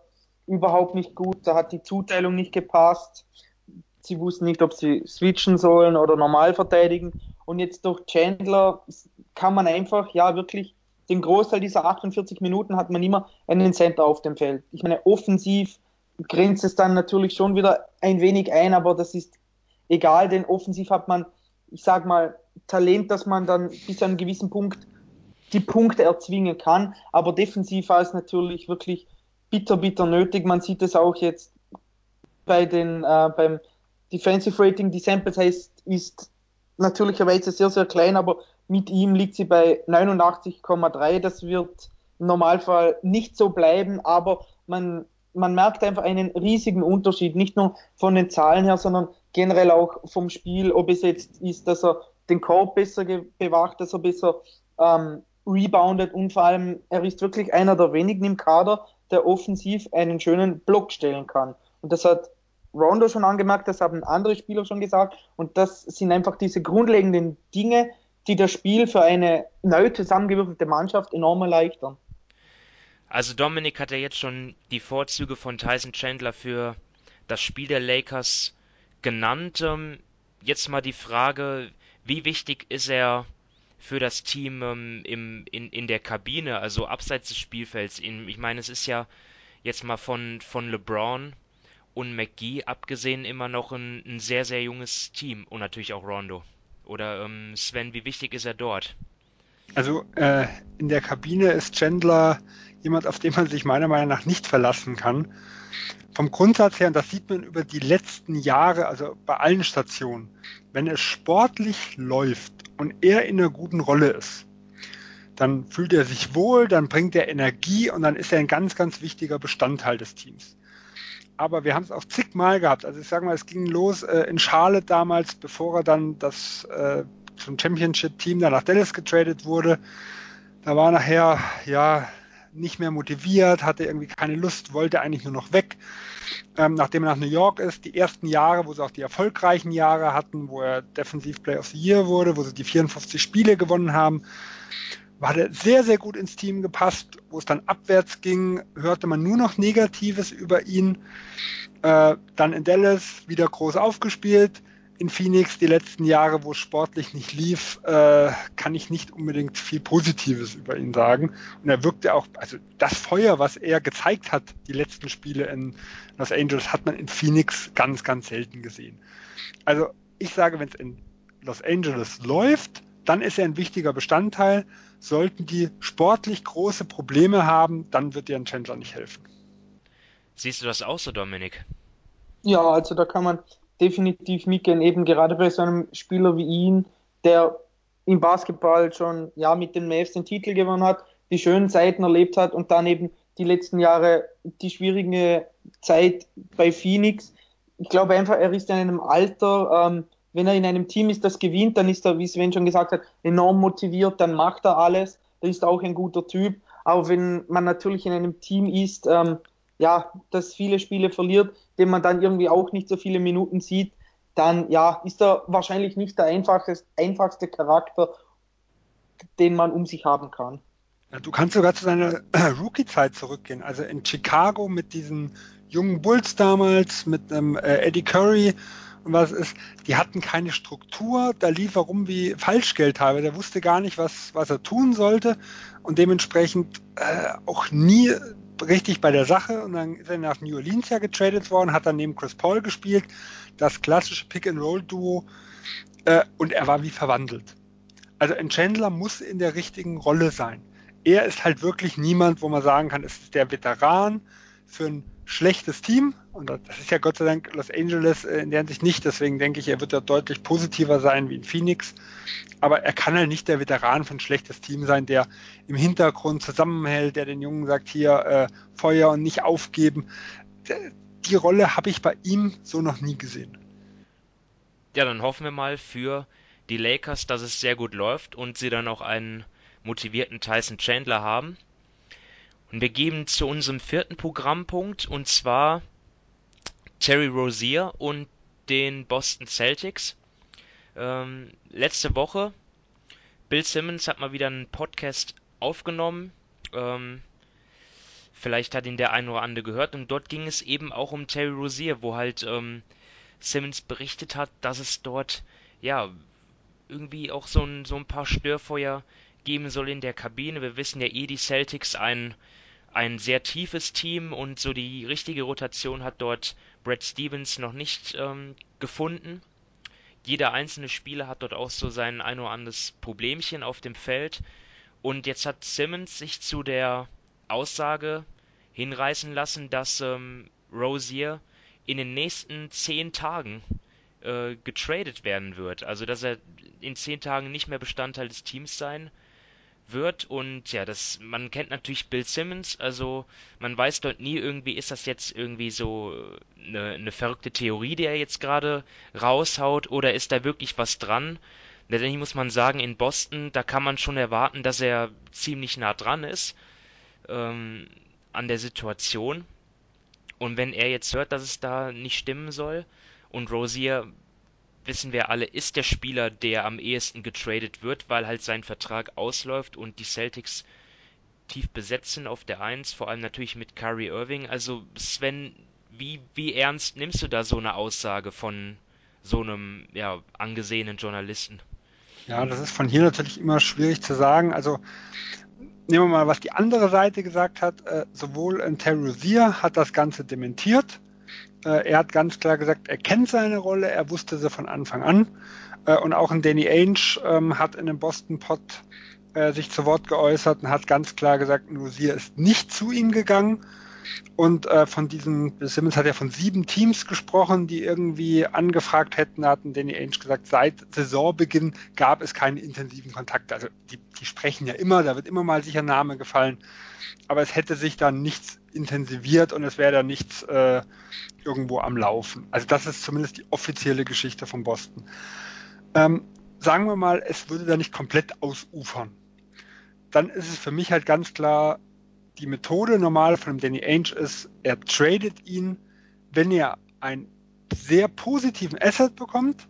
[SPEAKER 3] überhaupt nicht gut. Da hat die Zuteilung nicht gepasst. Sie wussten nicht, ob sie switchen sollen oder normal verteidigen. Und jetzt durch Chandler kann man einfach, ja, wirklich den Großteil dieser 48 Minuten hat man immer einen Center auf dem Feld. Ich meine, offensiv grenzt es dann natürlich schon wieder ein wenig ein, aber das ist egal, denn offensiv hat man, ich sag mal, Talent, dass man dann bis zu einem gewissen Punkt die Punkte erzwingen kann, aber defensiv war es natürlich wirklich bitter, bitter nötig. Man sieht es auch jetzt bei den, äh, beim Defensive Rating, die Sample Size ist natürlicherweise sehr, sehr klein, aber mit ihm liegt sie bei 89,3. Das wird im Normalfall nicht so bleiben, aber man, man merkt einfach einen riesigen Unterschied, nicht nur von den Zahlen her, sondern generell auch vom Spiel, ob es jetzt ist, dass er den Korb besser bewacht, dass er besser ähm, reboundet und vor allem, er ist wirklich einer der wenigen im Kader, der offensiv einen schönen Block stellen kann. Und das hat Rondo schon angemerkt, das haben andere Spieler schon gesagt. Und das sind einfach diese grundlegenden Dinge, die das Spiel für eine neu zusammengewürfelte Mannschaft enorm erleichtern.
[SPEAKER 1] Also Dominik hat ja jetzt schon die Vorzüge von Tyson Chandler für das Spiel der Lakers genannt. Ähm, jetzt mal die Frage, wie wichtig ist er für das Team ähm, im, in, in der Kabine, also abseits des Spielfelds? ich meine, es ist ja jetzt mal von, von LeBron und McGee abgesehen immer noch ein, ein sehr, sehr junges Team und natürlich auch Rondo. Oder ähm, Sven, wie wichtig ist er dort?
[SPEAKER 2] Also äh, in der Kabine ist Chandler jemand, auf den man sich meiner Meinung nach nicht verlassen kann. Vom Grundsatz her, und das sieht man über die letzten Jahre, also bei allen Stationen, wenn es sportlich läuft und er in einer guten Rolle ist, dann fühlt er sich wohl, dann bringt er Energie und dann ist er ein ganz, ganz wichtiger Bestandteil des Teams. Aber wir haben es auch zigmal gehabt. Also ich sage mal, es ging los äh, in Charlotte damals, bevor er dann das äh, zum Championship-Team dann nach Dallas getradet wurde. Da war nachher ja nicht mehr motiviert, hatte irgendwie keine Lust, wollte eigentlich nur noch weg. Ähm, nachdem er nach New York ist, die ersten Jahre, wo sie auch die erfolgreichen Jahre hatten, wo er Defensive Player of the Year wurde, wo sie die 54 Spiele gewonnen haben, war er sehr, sehr gut ins Team gepasst. Wo es dann abwärts ging, hörte man nur noch Negatives über ihn. Äh, dann in Dallas wieder groß aufgespielt in Phoenix die letzten Jahre, wo es sportlich nicht lief, äh, kann ich nicht unbedingt viel Positives über ihn sagen. Und er wirkte auch, also das Feuer, was er gezeigt hat, die letzten Spiele in Los Angeles, hat man in Phoenix ganz, ganz selten gesehen. Also ich sage, wenn es in Los Angeles läuft, dann ist er ein wichtiger Bestandteil. Sollten die sportlich große Probleme haben, dann wird dir ein Chandler nicht helfen.
[SPEAKER 1] Siehst du das auch so, Dominik?
[SPEAKER 3] Ja, also da kann man definitiv mitgehen, eben gerade bei so einem Spieler wie ihn, der im Basketball schon ja mit den Mavs den Titel gewonnen hat, die schönen Zeiten erlebt hat und dann eben die letzten Jahre die schwierige Zeit bei Phoenix. Ich glaube einfach, er ist in einem Alter, ähm, wenn er in einem Team ist, das gewinnt, dann ist er, wie Sven schon gesagt hat, enorm motiviert, dann macht er alles, er ist auch ein guter Typ. Aber wenn man natürlich in einem Team ist, ähm, ja, das viele Spiele verliert, den man dann irgendwie auch nicht so viele Minuten sieht, dann ja, ist er wahrscheinlich nicht der einfachste, Charakter, den man um sich haben kann.
[SPEAKER 2] Ja, du kannst sogar zu seiner Rookie-Zeit zurückgehen. Also in Chicago mit diesen jungen Bulls damals, mit ähm, äh, Eddie Curry und was ist, die hatten keine Struktur, da lief er rum wie Falschgeld teilweise. Der wusste gar nicht, was, was er tun sollte und dementsprechend äh, auch nie richtig bei der Sache und dann ist er nach New Orleans ja getradet worden, hat dann neben Chris Paul gespielt, das klassische Pick-and-Roll-Duo äh, und er war wie verwandelt. Also ein Chandler muss in der richtigen Rolle sein. Er ist halt wirklich niemand, wo man sagen kann, es ist der Veteran für ein schlechtes Team. Und das ist ja Gott sei Dank Los Angeles äh, in der Hinsicht nicht. Deswegen denke ich, er wird da deutlich positiver sein wie in Phoenix. Aber er kann halt nicht der Veteran ein schlechtes Team sein, der im Hintergrund zusammenhält, der den Jungen sagt, hier äh, Feuer und nicht aufgeben. Die Rolle habe ich bei ihm so noch nie gesehen.
[SPEAKER 1] Ja, dann hoffen wir mal für die Lakers, dass es sehr gut läuft und sie dann auch einen motivierten Tyson Chandler haben. Und wir gehen zu unserem vierten Programmpunkt und zwar Terry Rozier und den Boston Celtics. Ähm, letzte Woche, Bill Simmons hat mal wieder einen Podcast aufgenommen. Ähm, vielleicht hat ihn der ein oder andere gehört. Und dort ging es eben auch um Terry Rozier, wo halt ähm, Simmons berichtet hat, dass es dort ja irgendwie auch so ein, so ein paar Störfeuer geben soll in der Kabine. Wir wissen ja eh, die Celtics ein ein sehr tiefes Team und so die richtige Rotation hat dort Brad Stevens noch nicht ähm, gefunden. jeder einzelne Spieler hat dort auch so sein ein oder anderes Problemchen auf dem Feld. Und jetzt hat Simmons sich zu der Aussage hinreißen lassen, dass ähm, Rosier in den nächsten zehn Tagen äh, getradet werden wird. Also dass er in zehn Tagen nicht mehr Bestandteil des Teams sein wird. Und ja, das, man kennt natürlich Bill Simmons, also man weiß dort nie irgendwie, ist das jetzt irgendwie so eine, eine verrückte Theorie, die er jetzt gerade raushaut, oder ist da wirklich was dran? Letztendlich muss man sagen, in Boston, da kann man schon erwarten, dass er ziemlich nah dran ist ähm, an der Situation. Und wenn er jetzt hört, dass es da nicht stimmen soll, und Rosier wissen wir alle, ist der Spieler, der am ehesten getradet wird, weil halt sein Vertrag ausläuft und die Celtics tief besetzen auf der 1, vor allem natürlich mit Kyrie Irving. Also Sven, wie, wie ernst nimmst du da so eine Aussage von so einem ja, angesehenen Journalisten?
[SPEAKER 2] Ja, das ist von hier natürlich immer schwierig zu sagen. Also nehmen wir mal, was die andere Seite gesagt hat. Äh, sowohl Terry Rozier hat das Ganze dementiert äh, er hat ganz klar gesagt, er kennt seine Rolle, er wusste sie von Anfang an. Äh, und auch ein Danny Ainge ähm, hat in dem Boston Pod äh, sich zu Wort geäußert und hat ganz klar gesagt, Nusier ist nicht zu ihm gegangen. Und äh, von diesen, Simmons hat ja von sieben Teams gesprochen, die irgendwie angefragt hätten, hatten Danny Ainge gesagt, seit Saisonbeginn gab es keine intensiven Kontakte. Also die, die sprechen ja immer, da wird immer mal sicher Name gefallen, aber es hätte sich dann nichts intensiviert und es wäre da nichts äh, irgendwo am Laufen. Also das ist zumindest die offizielle Geschichte von Boston. Ähm, sagen wir mal, es würde da nicht komplett ausufern. Dann ist es für mich halt ganz klar, die Methode normal von dem Danny Ainge ist, er tradet ihn, wenn er einen sehr positiven Asset bekommt.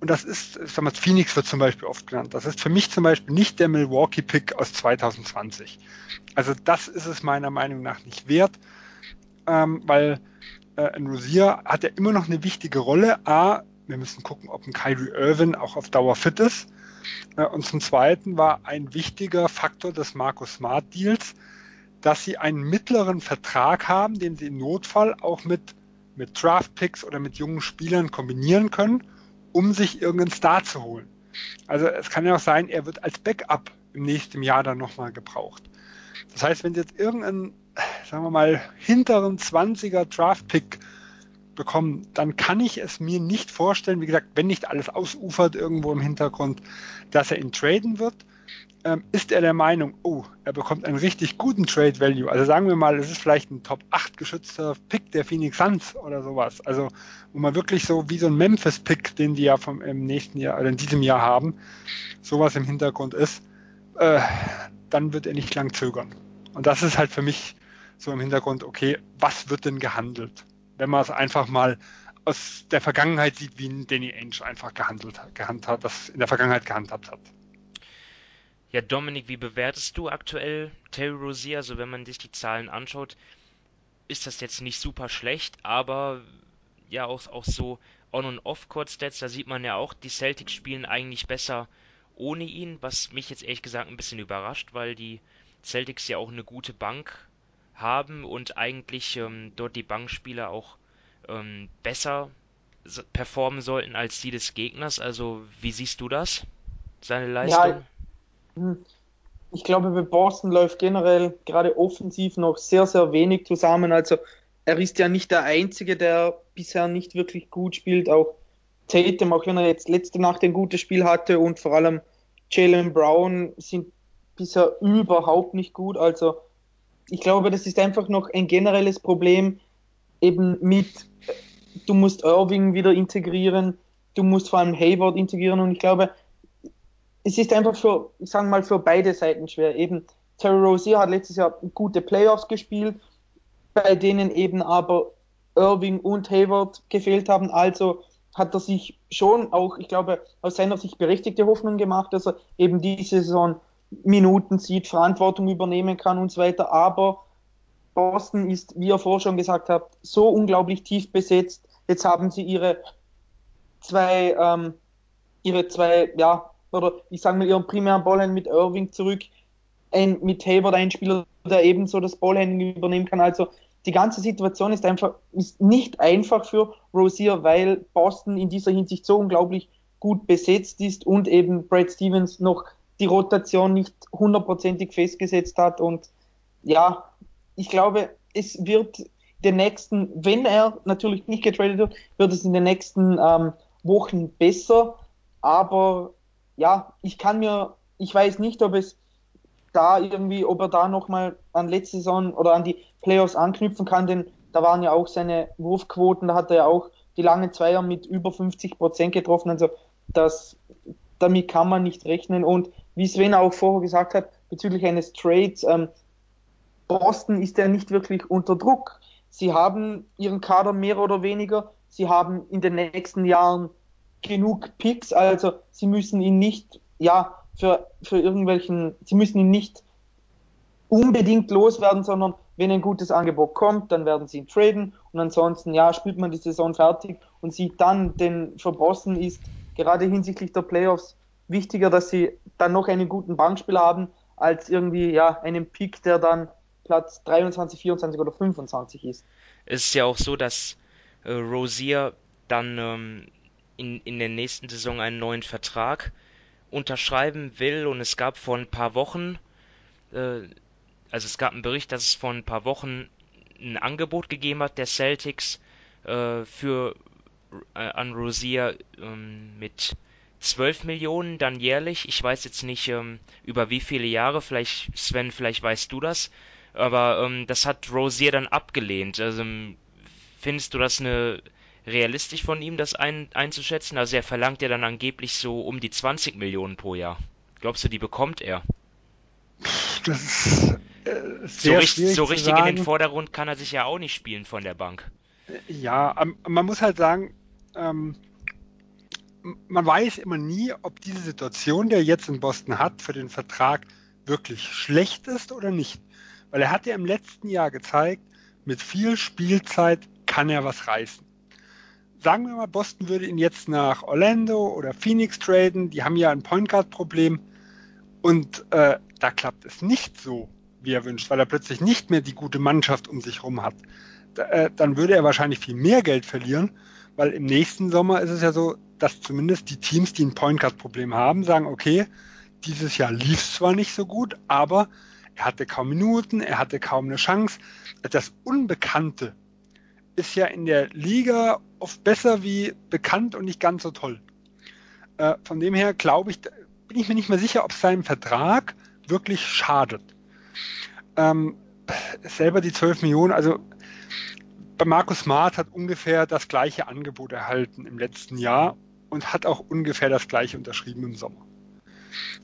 [SPEAKER 2] Und das ist, ich sag mal, Phoenix wird zum Beispiel oft genannt. Das ist für mich zum Beispiel nicht der Milwaukee-Pick aus 2020. Also das ist es meiner Meinung nach nicht wert, ähm, weil äh, ein Rosier hat ja immer noch eine wichtige Rolle. A, wir müssen gucken, ob ein Kyrie Irvin auch auf Dauer fit ist. Äh, und zum Zweiten war ein wichtiger Faktor des Markus Smart Deals, dass sie einen mittleren Vertrag haben, den sie im Notfall auch mit, mit Draft Picks oder mit jungen Spielern kombinieren können, um sich irgendeinen Star zu holen. Also es kann ja auch sein, er wird als Backup im nächsten Jahr dann nochmal gebraucht. Das heißt, wenn Sie jetzt irgendeinen, sagen wir mal, hinteren 20er Draft-Pick bekommen, dann kann ich es mir nicht vorstellen, wie gesagt, wenn nicht alles ausufert irgendwo im Hintergrund, dass er ihn traden wird. Ähm, ist er der Meinung, oh, er bekommt einen richtig guten Trade Value? Also sagen wir mal, es ist vielleicht ein Top 8 geschützter Pick der Phoenix Suns oder sowas. Also, wo man wirklich so wie so ein Memphis Pick, den die ja vom, im nächsten Jahr oder in diesem Jahr haben, sowas im Hintergrund ist, äh, dann wird er nicht lang zögern. Und das ist halt für mich so im Hintergrund, okay, was wird denn gehandelt? Wenn man es einfach mal aus der Vergangenheit sieht, wie Danny Ainge einfach gehandelt, gehandhabt, das in der Vergangenheit gehandhabt hat.
[SPEAKER 1] Ja, Dominik, wie bewertest du aktuell Terry Rozier? Also wenn man sich die Zahlen anschaut, ist das jetzt nicht super schlecht, aber ja auch, auch so On- und Off-Court-Stats, da sieht man ja auch, die Celtics spielen eigentlich besser ohne ihn, was mich jetzt ehrlich gesagt ein bisschen überrascht, weil die Celtics ja auch eine gute Bank haben und eigentlich ähm, dort die Bankspieler auch ähm, besser performen sollten als die des Gegners. Also wie siehst du das? Seine Leistung? Ja.
[SPEAKER 3] Ich glaube, bei Boston läuft generell gerade offensiv noch sehr, sehr wenig zusammen. Also er ist ja nicht der Einzige, der bisher nicht wirklich gut spielt. Auch Tatum, auch wenn er jetzt letzte Nacht ein gutes Spiel hatte und vor allem Jalen Brown sind bisher überhaupt nicht gut. Also ich glaube, das ist einfach noch ein generelles Problem eben mit, du musst Irving wieder integrieren, du musst vor allem Hayward integrieren und ich glaube, es ist einfach für, ich sage mal, für beide Seiten schwer. Eben Terry Rozier hat letztes Jahr gute Playoffs gespielt, bei denen eben aber Irving und Hayward gefehlt haben. Also hat er sich schon auch, ich glaube, aus seiner Sicht berechtigte Hoffnung gemacht, dass er eben diese Saison Minuten sieht, Verantwortung übernehmen kann und so weiter. Aber Boston ist, wie ihr vorher schon gesagt habt, so unglaublich tief besetzt. Jetzt haben sie ihre zwei, ähm, ihre zwei, ja, oder ich sage mal ihren primären Ballhand mit Irving zurück, ein, mit Hayward ein Spieler, der ebenso das Ballhandling übernehmen kann. Also die ganze Situation ist einfach ist nicht einfach für Rosier, weil Boston in dieser Hinsicht so unglaublich gut besetzt ist und eben Brad Stevens noch die Rotation nicht hundertprozentig festgesetzt hat. Und ja, ich glaube, es wird den nächsten, wenn er natürlich nicht getradet wird, wird es in den nächsten ähm, Wochen besser. Aber ja, ich kann mir, ich weiß nicht, ob es da irgendwie, ob er da nochmal an letzte Saison oder an die Playoffs anknüpfen kann, denn da waren ja auch seine Wurfquoten, da hat er ja auch die langen Zweier mit über 50 Prozent getroffen. Also das, damit kann man nicht rechnen. Und wie Sven auch vorher gesagt hat, bezüglich eines Trades, ähm, Boston ist ja nicht wirklich unter Druck. Sie haben ihren Kader mehr oder weniger. Sie haben in den nächsten Jahren genug Picks, also sie müssen ihn nicht, ja, für, für irgendwelchen, sie müssen ihn nicht unbedingt loswerden, sondern wenn ein gutes Angebot kommt, dann werden sie ihn traden und ansonsten, ja, spielt man die Saison fertig und sieht dann, denn für Boston ist gerade hinsichtlich der Playoffs wichtiger, dass sie dann noch einen guten Bankspieler haben, als irgendwie, ja, einen Pick, der dann Platz 23, 24 oder 25 ist.
[SPEAKER 1] Es ist ja auch so, dass äh, Rosier dann ähm, in, in der nächsten Saison einen neuen Vertrag unterschreiben will und es gab vor ein paar Wochen, äh, also es gab einen Bericht, dass es vor ein paar Wochen ein Angebot gegeben hat der Celtics äh, für äh, an Rosier ähm, mit 12 Millionen dann jährlich. Ich weiß jetzt nicht ähm, über wie viele Jahre, vielleicht Sven, vielleicht weißt du das, aber ähm, das hat Rosier dann abgelehnt. Also findest du das eine realistisch von ihm, das ein, einzuschätzen? Also er verlangt ja dann angeblich so um die 20 Millionen pro Jahr. Glaubst du, die bekommt er?
[SPEAKER 2] Das ist äh,
[SPEAKER 1] so, richtig, so richtig in den Vordergrund kann er sich ja auch nicht spielen von der Bank.
[SPEAKER 2] Ja, man muss halt sagen, ähm, man weiß immer nie, ob diese Situation, die er jetzt in Boston hat, für den Vertrag wirklich schlecht ist oder nicht. Weil er hat ja im letzten Jahr gezeigt, mit viel Spielzeit kann er was reißen sagen wir mal, Boston würde ihn jetzt nach Orlando oder Phoenix traden. Die haben ja ein Point Guard Problem und äh, da klappt es nicht so, wie er wünscht, weil er plötzlich nicht mehr die gute Mannschaft um sich herum hat. Da, äh, dann würde er wahrscheinlich viel mehr Geld verlieren, weil im nächsten Sommer ist es ja so, dass zumindest die Teams, die ein Point Guard Problem haben, sagen, okay, dieses Jahr lief es zwar nicht so gut, aber er hatte kaum Minuten, er hatte kaum eine Chance. Das Unbekannte ist ja in der Liga oft besser wie bekannt und nicht ganz so toll. Äh, von dem her glaube ich, bin ich mir nicht mehr sicher, ob es seinem Vertrag wirklich schadet. Ähm, selber die 12 Millionen, also bei Markus Smart hat ungefähr das gleiche Angebot erhalten im letzten Jahr und hat auch ungefähr das gleiche unterschrieben im Sommer.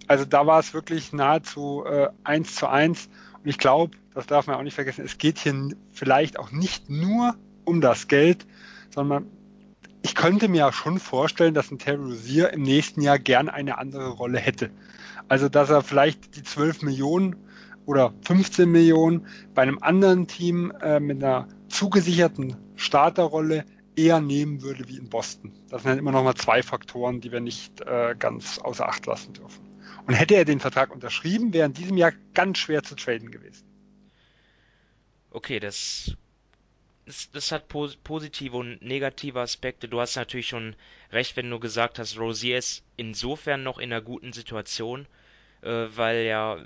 [SPEAKER 2] Also da war es wirklich nahezu äh, eins zu eins. Und ich glaube, das darf man auch nicht vergessen, es geht hier vielleicht auch nicht nur um das Geld, sondern ich könnte mir ja schon vorstellen, dass ein Terry Rozier im nächsten Jahr gern eine andere Rolle hätte. Also, dass er vielleicht die 12 Millionen oder 15 Millionen bei einem anderen Team äh, mit einer zugesicherten Starterrolle eher nehmen würde wie in Boston. Das sind immer noch mal zwei Faktoren, die wir nicht äh, ganz außer Acht lassen dürfen. Und hätte er den Vertrag unterschrieben, wäre in diesem Jahr ganz schwer zu traden gewesen.
[SPEAKER 1] Okay, das das, das hat pos positive und negative Aspekte. Du hast natürlich schon recht, wenn du gesagt hast, Rosier ist insofern noch in einer guten Situation, äh, weil ja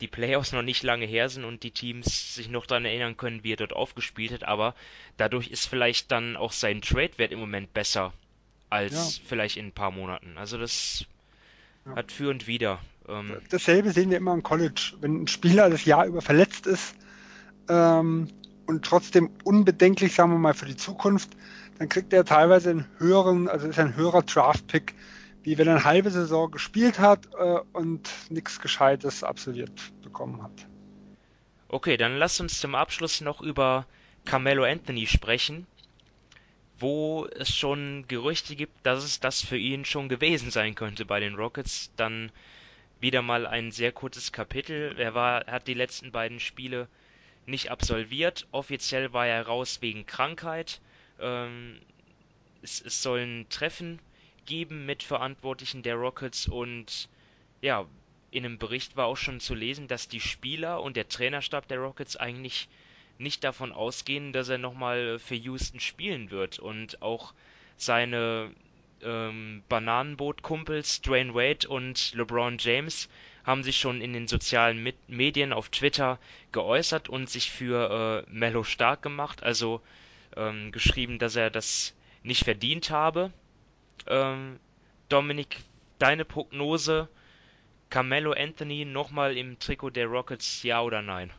[SPEAKER 1] die Playoffs noch nicht lange her sind und die Teams sich noch daran erinnern können, wie er dort aufgespielt hat, aber dadurch ist vielleicht dann auch sein Trade-Wert im Moment besser als ja. vielleicht in ein paar Monaten. Also das ja. hat für und wieder.
[SPEAKER 2] Ähm, Dasselbe sehen wir immer im College. Wenn ein Spieler das Jahr über verletzt ist, ähm, und trotzdem unbedenklich, sagen wir mal, für die Zukunft, dann kriegt er teilweise einen höheren, also ist ein höherer Draft-Pick, wie wenn er eine halbe Saison gespielt hat äh, und nichts Gescheites absolviert bekommen hat.
[SPEAKER 1] Okay, dann lass uns zum Abschluss noch über Carmelo Anthony sprechen, wo es schon Gerüchte gibt, dass es das für ihn schon gewesen sein könnte bei den Rockets. Dann wieder mal ein sehr kurzes Kapitel. Er war, hat die letzten beiden Spiele nicht absolviert. Offiziell war er raus wegen Krankheit. Ähm, es, es soll ein Treffen geben mit Verantwortlichen der Rockets und ja, in einem Bericht war auch schon zu lesen, dass die Spieler und der Trainerstab der Rockets eigentlich nicht davon ausgehen, dass er nochmal für Houston spielen wird und auch seine ähm, Bananenboot-Kumpels Dwayne Wade und LeBron James haben sich schon in den sozialen Mit Medien auf Twitter geäußert und sich für äh, Mello stark gemacht, also ähm, geschrieben, dass er das nicht verdient habe. Ähm, Dominik, deine Prognose, Carmelo Anthony nochmal im Trikot der Rockets, ja oder nein?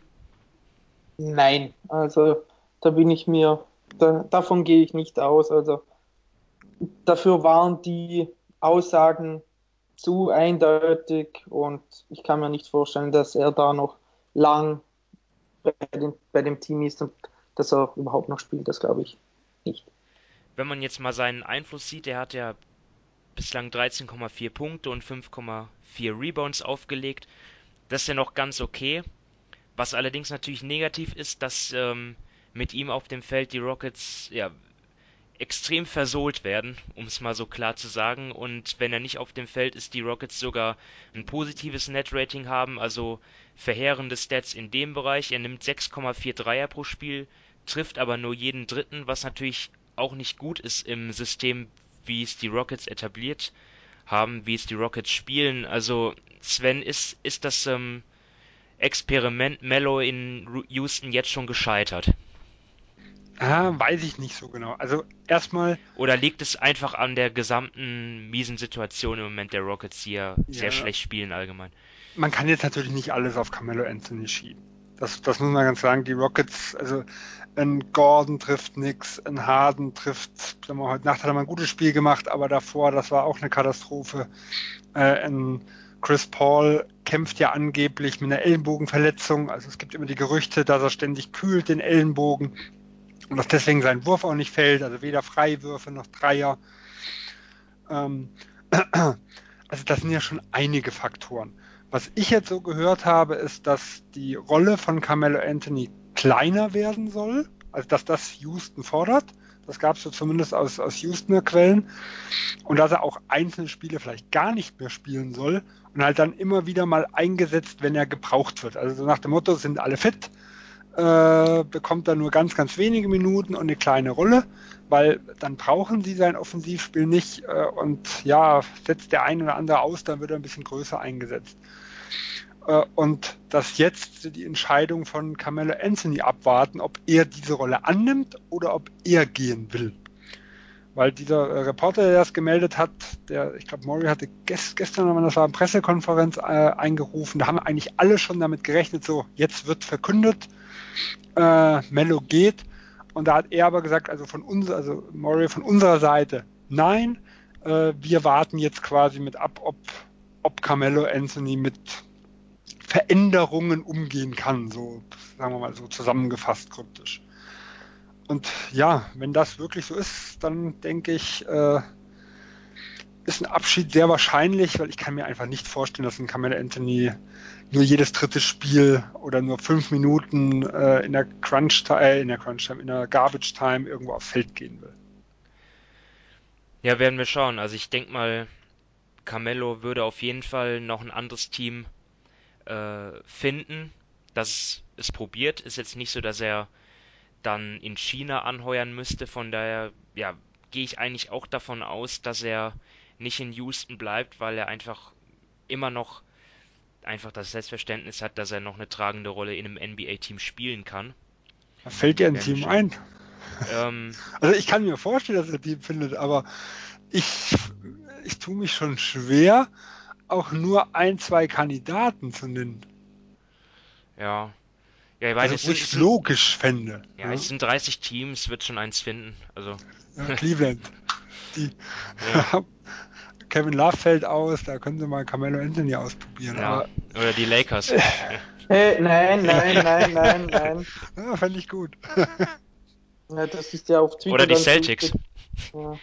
[SPEAKER 3] Nein, also da bin ich mir, da, davon gehe ich nicht aus. Also dafür waren die Aussagen zu eindeutig und ich kann mir nicht vorstellen, dass er da noch lang bei, den, bei dem Team ist und dass er überhaupt noch spielt, das glaube ich nicht.
[SPEAKER 1] Wenn man jetzt mal seinen Einfluss sieht, er hat ja bislang 13,4 Punkte und 5,4 Rebounds aufgelegt. Das ist ja noch ganz okay. Was allerdings natürlich negativ ist, dass ähm, mit ihm auf dem Feld die Rockets ja extrem versohlt werden, um es mal so klar zu sagen. Und wenn er nicht auf dem Feld ist, die Rockets sogar ein positives Net-Rating haben, also verheerende Stats in dem Bereich. Er nimmt 6,4 Dreier pro Spiel, trifft aber nur jeden dritten, was natürlich auch nicht gut ist im System, wie es die Rockets etabliert haben, wie es die Rockets spielen. Also Sven, ist, ist das ähm, Experiment Mello in Houston jetzt schon gescheitert?
[SPEAKER 2] Ah, weiß ich nicht so genau. Also erstmal.
[SPEAKER 1] Oder liegt es einfach an der gesamten miesen Situation im Moment der Rockets, die ja, sehr schlecht spielen allgemein?
[SPEAKER 2] Man kann jetzt natürlich nicht alles auf Carmelo Anthony schieben. Das, das muss man ganz sagen. Die Rockets, also ein Gordon trifft nix, ein Harden trifft, sagen wir, heute Nacht hat er mal ein gutes Spiel gemacht, aber davor, das war auch eine Katastrophe. Äh, ein Chris Paul kämpft ja angeblich mit einer Ellenbogenverletzung. Also es gibt immer die Gerüchte, dass er ständig kühlt den Ellenbogen und dass deswegen sein Wurf auch nicht fällt, also weder Freiwürfe noch Dreier. Ähm, also das sind ja schon einige Faktoren. Was ich jetzt so gehört habe, ist, dass die Rolle von Carmelo Anthony kleiner werden soll, also dass das Houston fordert. Das gab es so zumindest aus, aus Houstoner Quellen. Und dass er auch einzelne Spiele vielleicht gar nicht mehr spielen soll und halt dann immer wieder mal eingesetzt, wenn er gebraucht wird. Also so nach dem Motto, sind alle fit, äh, bekommt er nur ganz, ganz wenige Minuten und eine kleine Rolle, weil dann brauchen sie sein Offensivspiel nicht äh, und ja, setzt der ein oder andere aus, dann wird er ein bisschen größer eingesetzt. Äh, und dass jetzt die Entscheidung von Carmelo Anthony abwarten, ob er diese Rolle annimmt oder ob er gehen will. Weil dieser äh, Reporter, der das gemeldet hat, der, ich glaube, Maury hatte gest, gestern, wenn das war, eine Pressekonferenz äh, eingerufen, da haben eigentlich alle schon damit gerechnet, so, jetzt wird verkündet, äh, Mello geht. Und da hat er aber gesagt, also von uns, also Murray von unserer Seite, nein, äh, wir warten jetzt quasi mit ab, ob, ob Carmelo Anthony mit Veränderungen umgehen kann, so sagen wir mal so zusammengefasst kryptisch. Und ja, wenn das wirklich so ist, dann denke ich, äh, ist ein Abschied sehr wahrscheinlich, weil ich kann mir einfach nicht vorstellen, dass ein Carmelo Anthony nur jedes dritte Spiel oder nur fünf Minuten äh, in der Crunch Time, äh, in der Crunch Time, in der Garbage Time irgendwo aufs Feld gehen will.
[SPEAKER 1] Ja, werden wir schauen. Also ich denke mal, Carmelo würde auf jeden Fall noch ein anderes Team äh, finden, das es probiert. Ist jetzt nicht so, dass er dann in China anheuern müsste. Von daher, ja, gehe ich eigentlich auch davon aus, dass er nicht in Houston bleibt, weil er einfach immer noch einfach das Selbstverständnis hat, dass er noch eine tragende Rolle in einem NBA-Team spielen kann.
[SPEAKER 2] Da fällt dir ein Team schon. ein. Ähm, also ich kann mir vorstellen, dass er ein Team findet, aber ich, ich tue mich schon schwer, auch nur ein, zwei Kandidaten zu nennen.
[SPEAKER 1] Ja.
[SPEAKER 2] Ja, ich weiß, also, wo ich es logisch fände.
[SPEAKER 1] Ja, ja, es sind 30 Teams, wird schon eins finden. Also.
[SPEAKER 2] Ja, Cleveland. Die ja. Kevin Love fällt aus, da können sie mal Carmelo Anthony ausprobieren. Ja.
[SPEAKER 1] Oder die Lakers.
[SPEAKER 3] Hey, nein, nein, nein, nein, nein.
[SPEAKER 2] Ja, fände ich gut.
[SPEAKER 3] Ja, das ist ja auf
[SPEAKER 1] Twitter. Oder die Celtics.
[SPEAKER 3] Ja.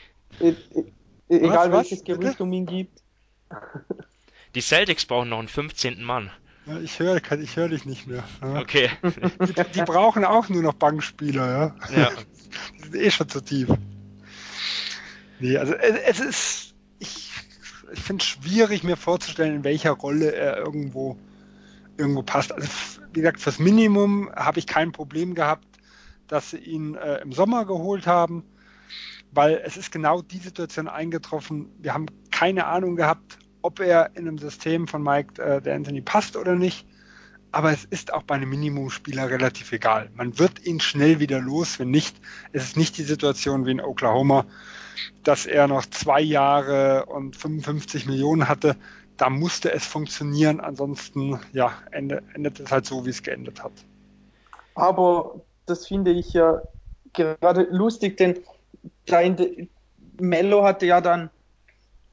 [SPEAKER 3] E e egal was, welches Gerücht um ihn gibt.
[SPEAKER 1] Die Celtics brauchen noch einen 15. Mann.
[SPEAKER 2] Ja, ich höre ich hör dich nicht mehr.
[SPEAKER 1] Ja. Okay.
[SPEAKER 2] Die, die, brauchen auch nur noch Bankspieler, ja.
[SPEAKER 1] ja.
[SPEAKER 2] Die sind eh schon zu tief. Nee, also es ist ich finde es schwierig, mir vorzustellen, in welcher Rolle er irgendwo, irgendwo passt. Also, wie gesagt, fürs Minimum habe ich kein Problem gehabt, dass sie ihn äh, im Sommer geholt haben. weil es ist genau die Situation eingetroffen. Wir haben keine Ahnung gehabt, ob er in einem System von Mike äh, der Anthony passt oder nicht. Aber es ist auch bei einem Minimumspieler relativ egal. Man wird ihn schnell wieder los, wenn nicht. Es ist nicht die Situation wie in Oklahoma, dass er noch zwei Jahre und 55 Millionen hatte. Da musste es funktionieren. Ansonsten, ja, endet, endet es halt so, wie es geendet hat.
[SPEAKER 3] Aber das finde ich ja gerade lustig, denn Mello hatte ja dann,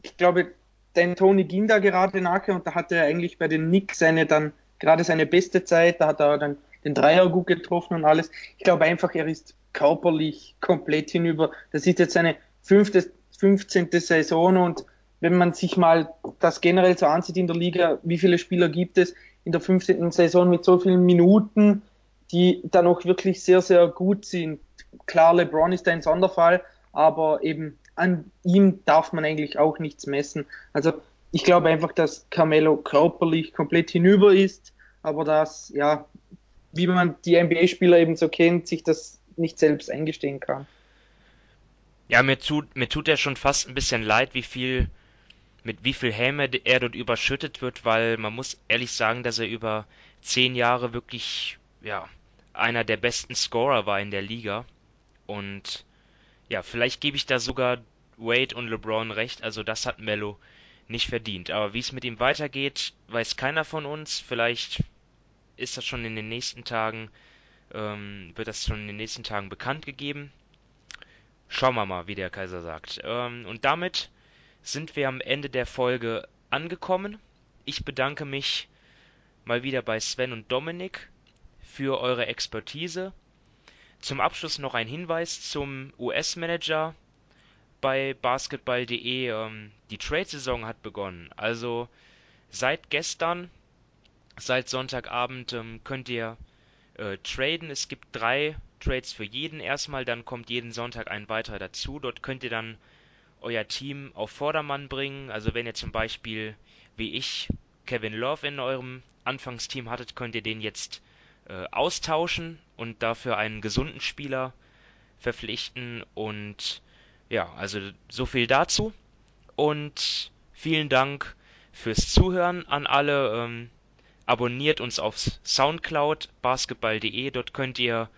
[SPEAKER 3] ich glaube, den Tony ging da gerade nachher und da hatte er eigentlich bei den Knicks seine dann gerade seine beste Zeit, da hat er dann den Dreier gut getroffen und alles. Ich glaube einfach, er ist körperlich komplett hinüber. Das ist jetzt seine fünfte, 15. Saison und wenn man sich mal das generell so ansieht in der Liga, wie viele Spieler gibt es in der 15. Saison mit so vielen Minuten, die dann auch wirklich sehr, sehr gut sind. Klar, LeBron ist ein Sonderfall, aber eben an ihm darf man eigentlich auch nichts messen. Also ich glaube einfach, dass Carmelo körperlich komplett hinüber ist, aber dass, ja, wie man die NBA-Spieler eben so kennt, sich das nicht selbst eingestehen kann.
[SPEAKER 1] Ja, mir tut, mir tut er schon fast ein bisschen leid, wie viel, mit wie viel Häme er dort überschüttet wird, weil man muss ehrlich sagen, dass er über zehn Jahre wirklich, ja, einer der besten Scorer war in der Liga. Und ja, vielleicht gebe ich da sogar Wade und LeBron recht, also das hat Mello nicht verdient. Aber wie es mit ihm weitergeht, weiß keiner von uns. Vielleicht ist das schon in den nächsten Tagen, ähm, wird das schon in den nächsten Tagen bekannt gegeben. Schauen wir mal, wie der Kaiser sagt. Ähm, und damit sind wir am Ende der Folge angekommen. Ich bedanke mich mal wieder bei Sven und Dominik für eure Expertise. Zum Abschluss noch ein Hinweis zum US-Manager bei basketball.de. Ähm, die Trade-Saison hat begonnen. Also seit gestern, seit Sonntagabend ähm, könnt ihr äh, traden. Es gibt drei Trades für jeden erstmal, dann kommt jeden Sonntag ein weiterer dazu. Dort könnt ihr dann euer Team auf Vordermann bringen. Also wenn ihr zum Beispiel, wie ich, Kevin Love in eurem Anfangsteam hattet, könnt ihr den jetzt äh, austauschen und dafür einen gesunden Spieler verpflichten. Und ja, also so viel dazu. Und vielen Dank fürs Zuhören an alle. Ähm, abonniert uns auf Soundcloud basketball.de. Dort könnt ihr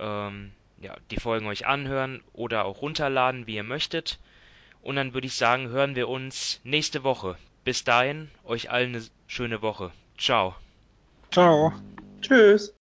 [SPEAKER 1] ähm, ja, die Folgen euch anhören oder auch runterladen, wie ihr möchtet. Und dann würde ich sagen, hören wir uns nächste Woche. Bis dahin, euch allen eine schöne Woche. Ciao.
[SPEAKER 2] Ciao.
[SPEAKER 3] Tschüss.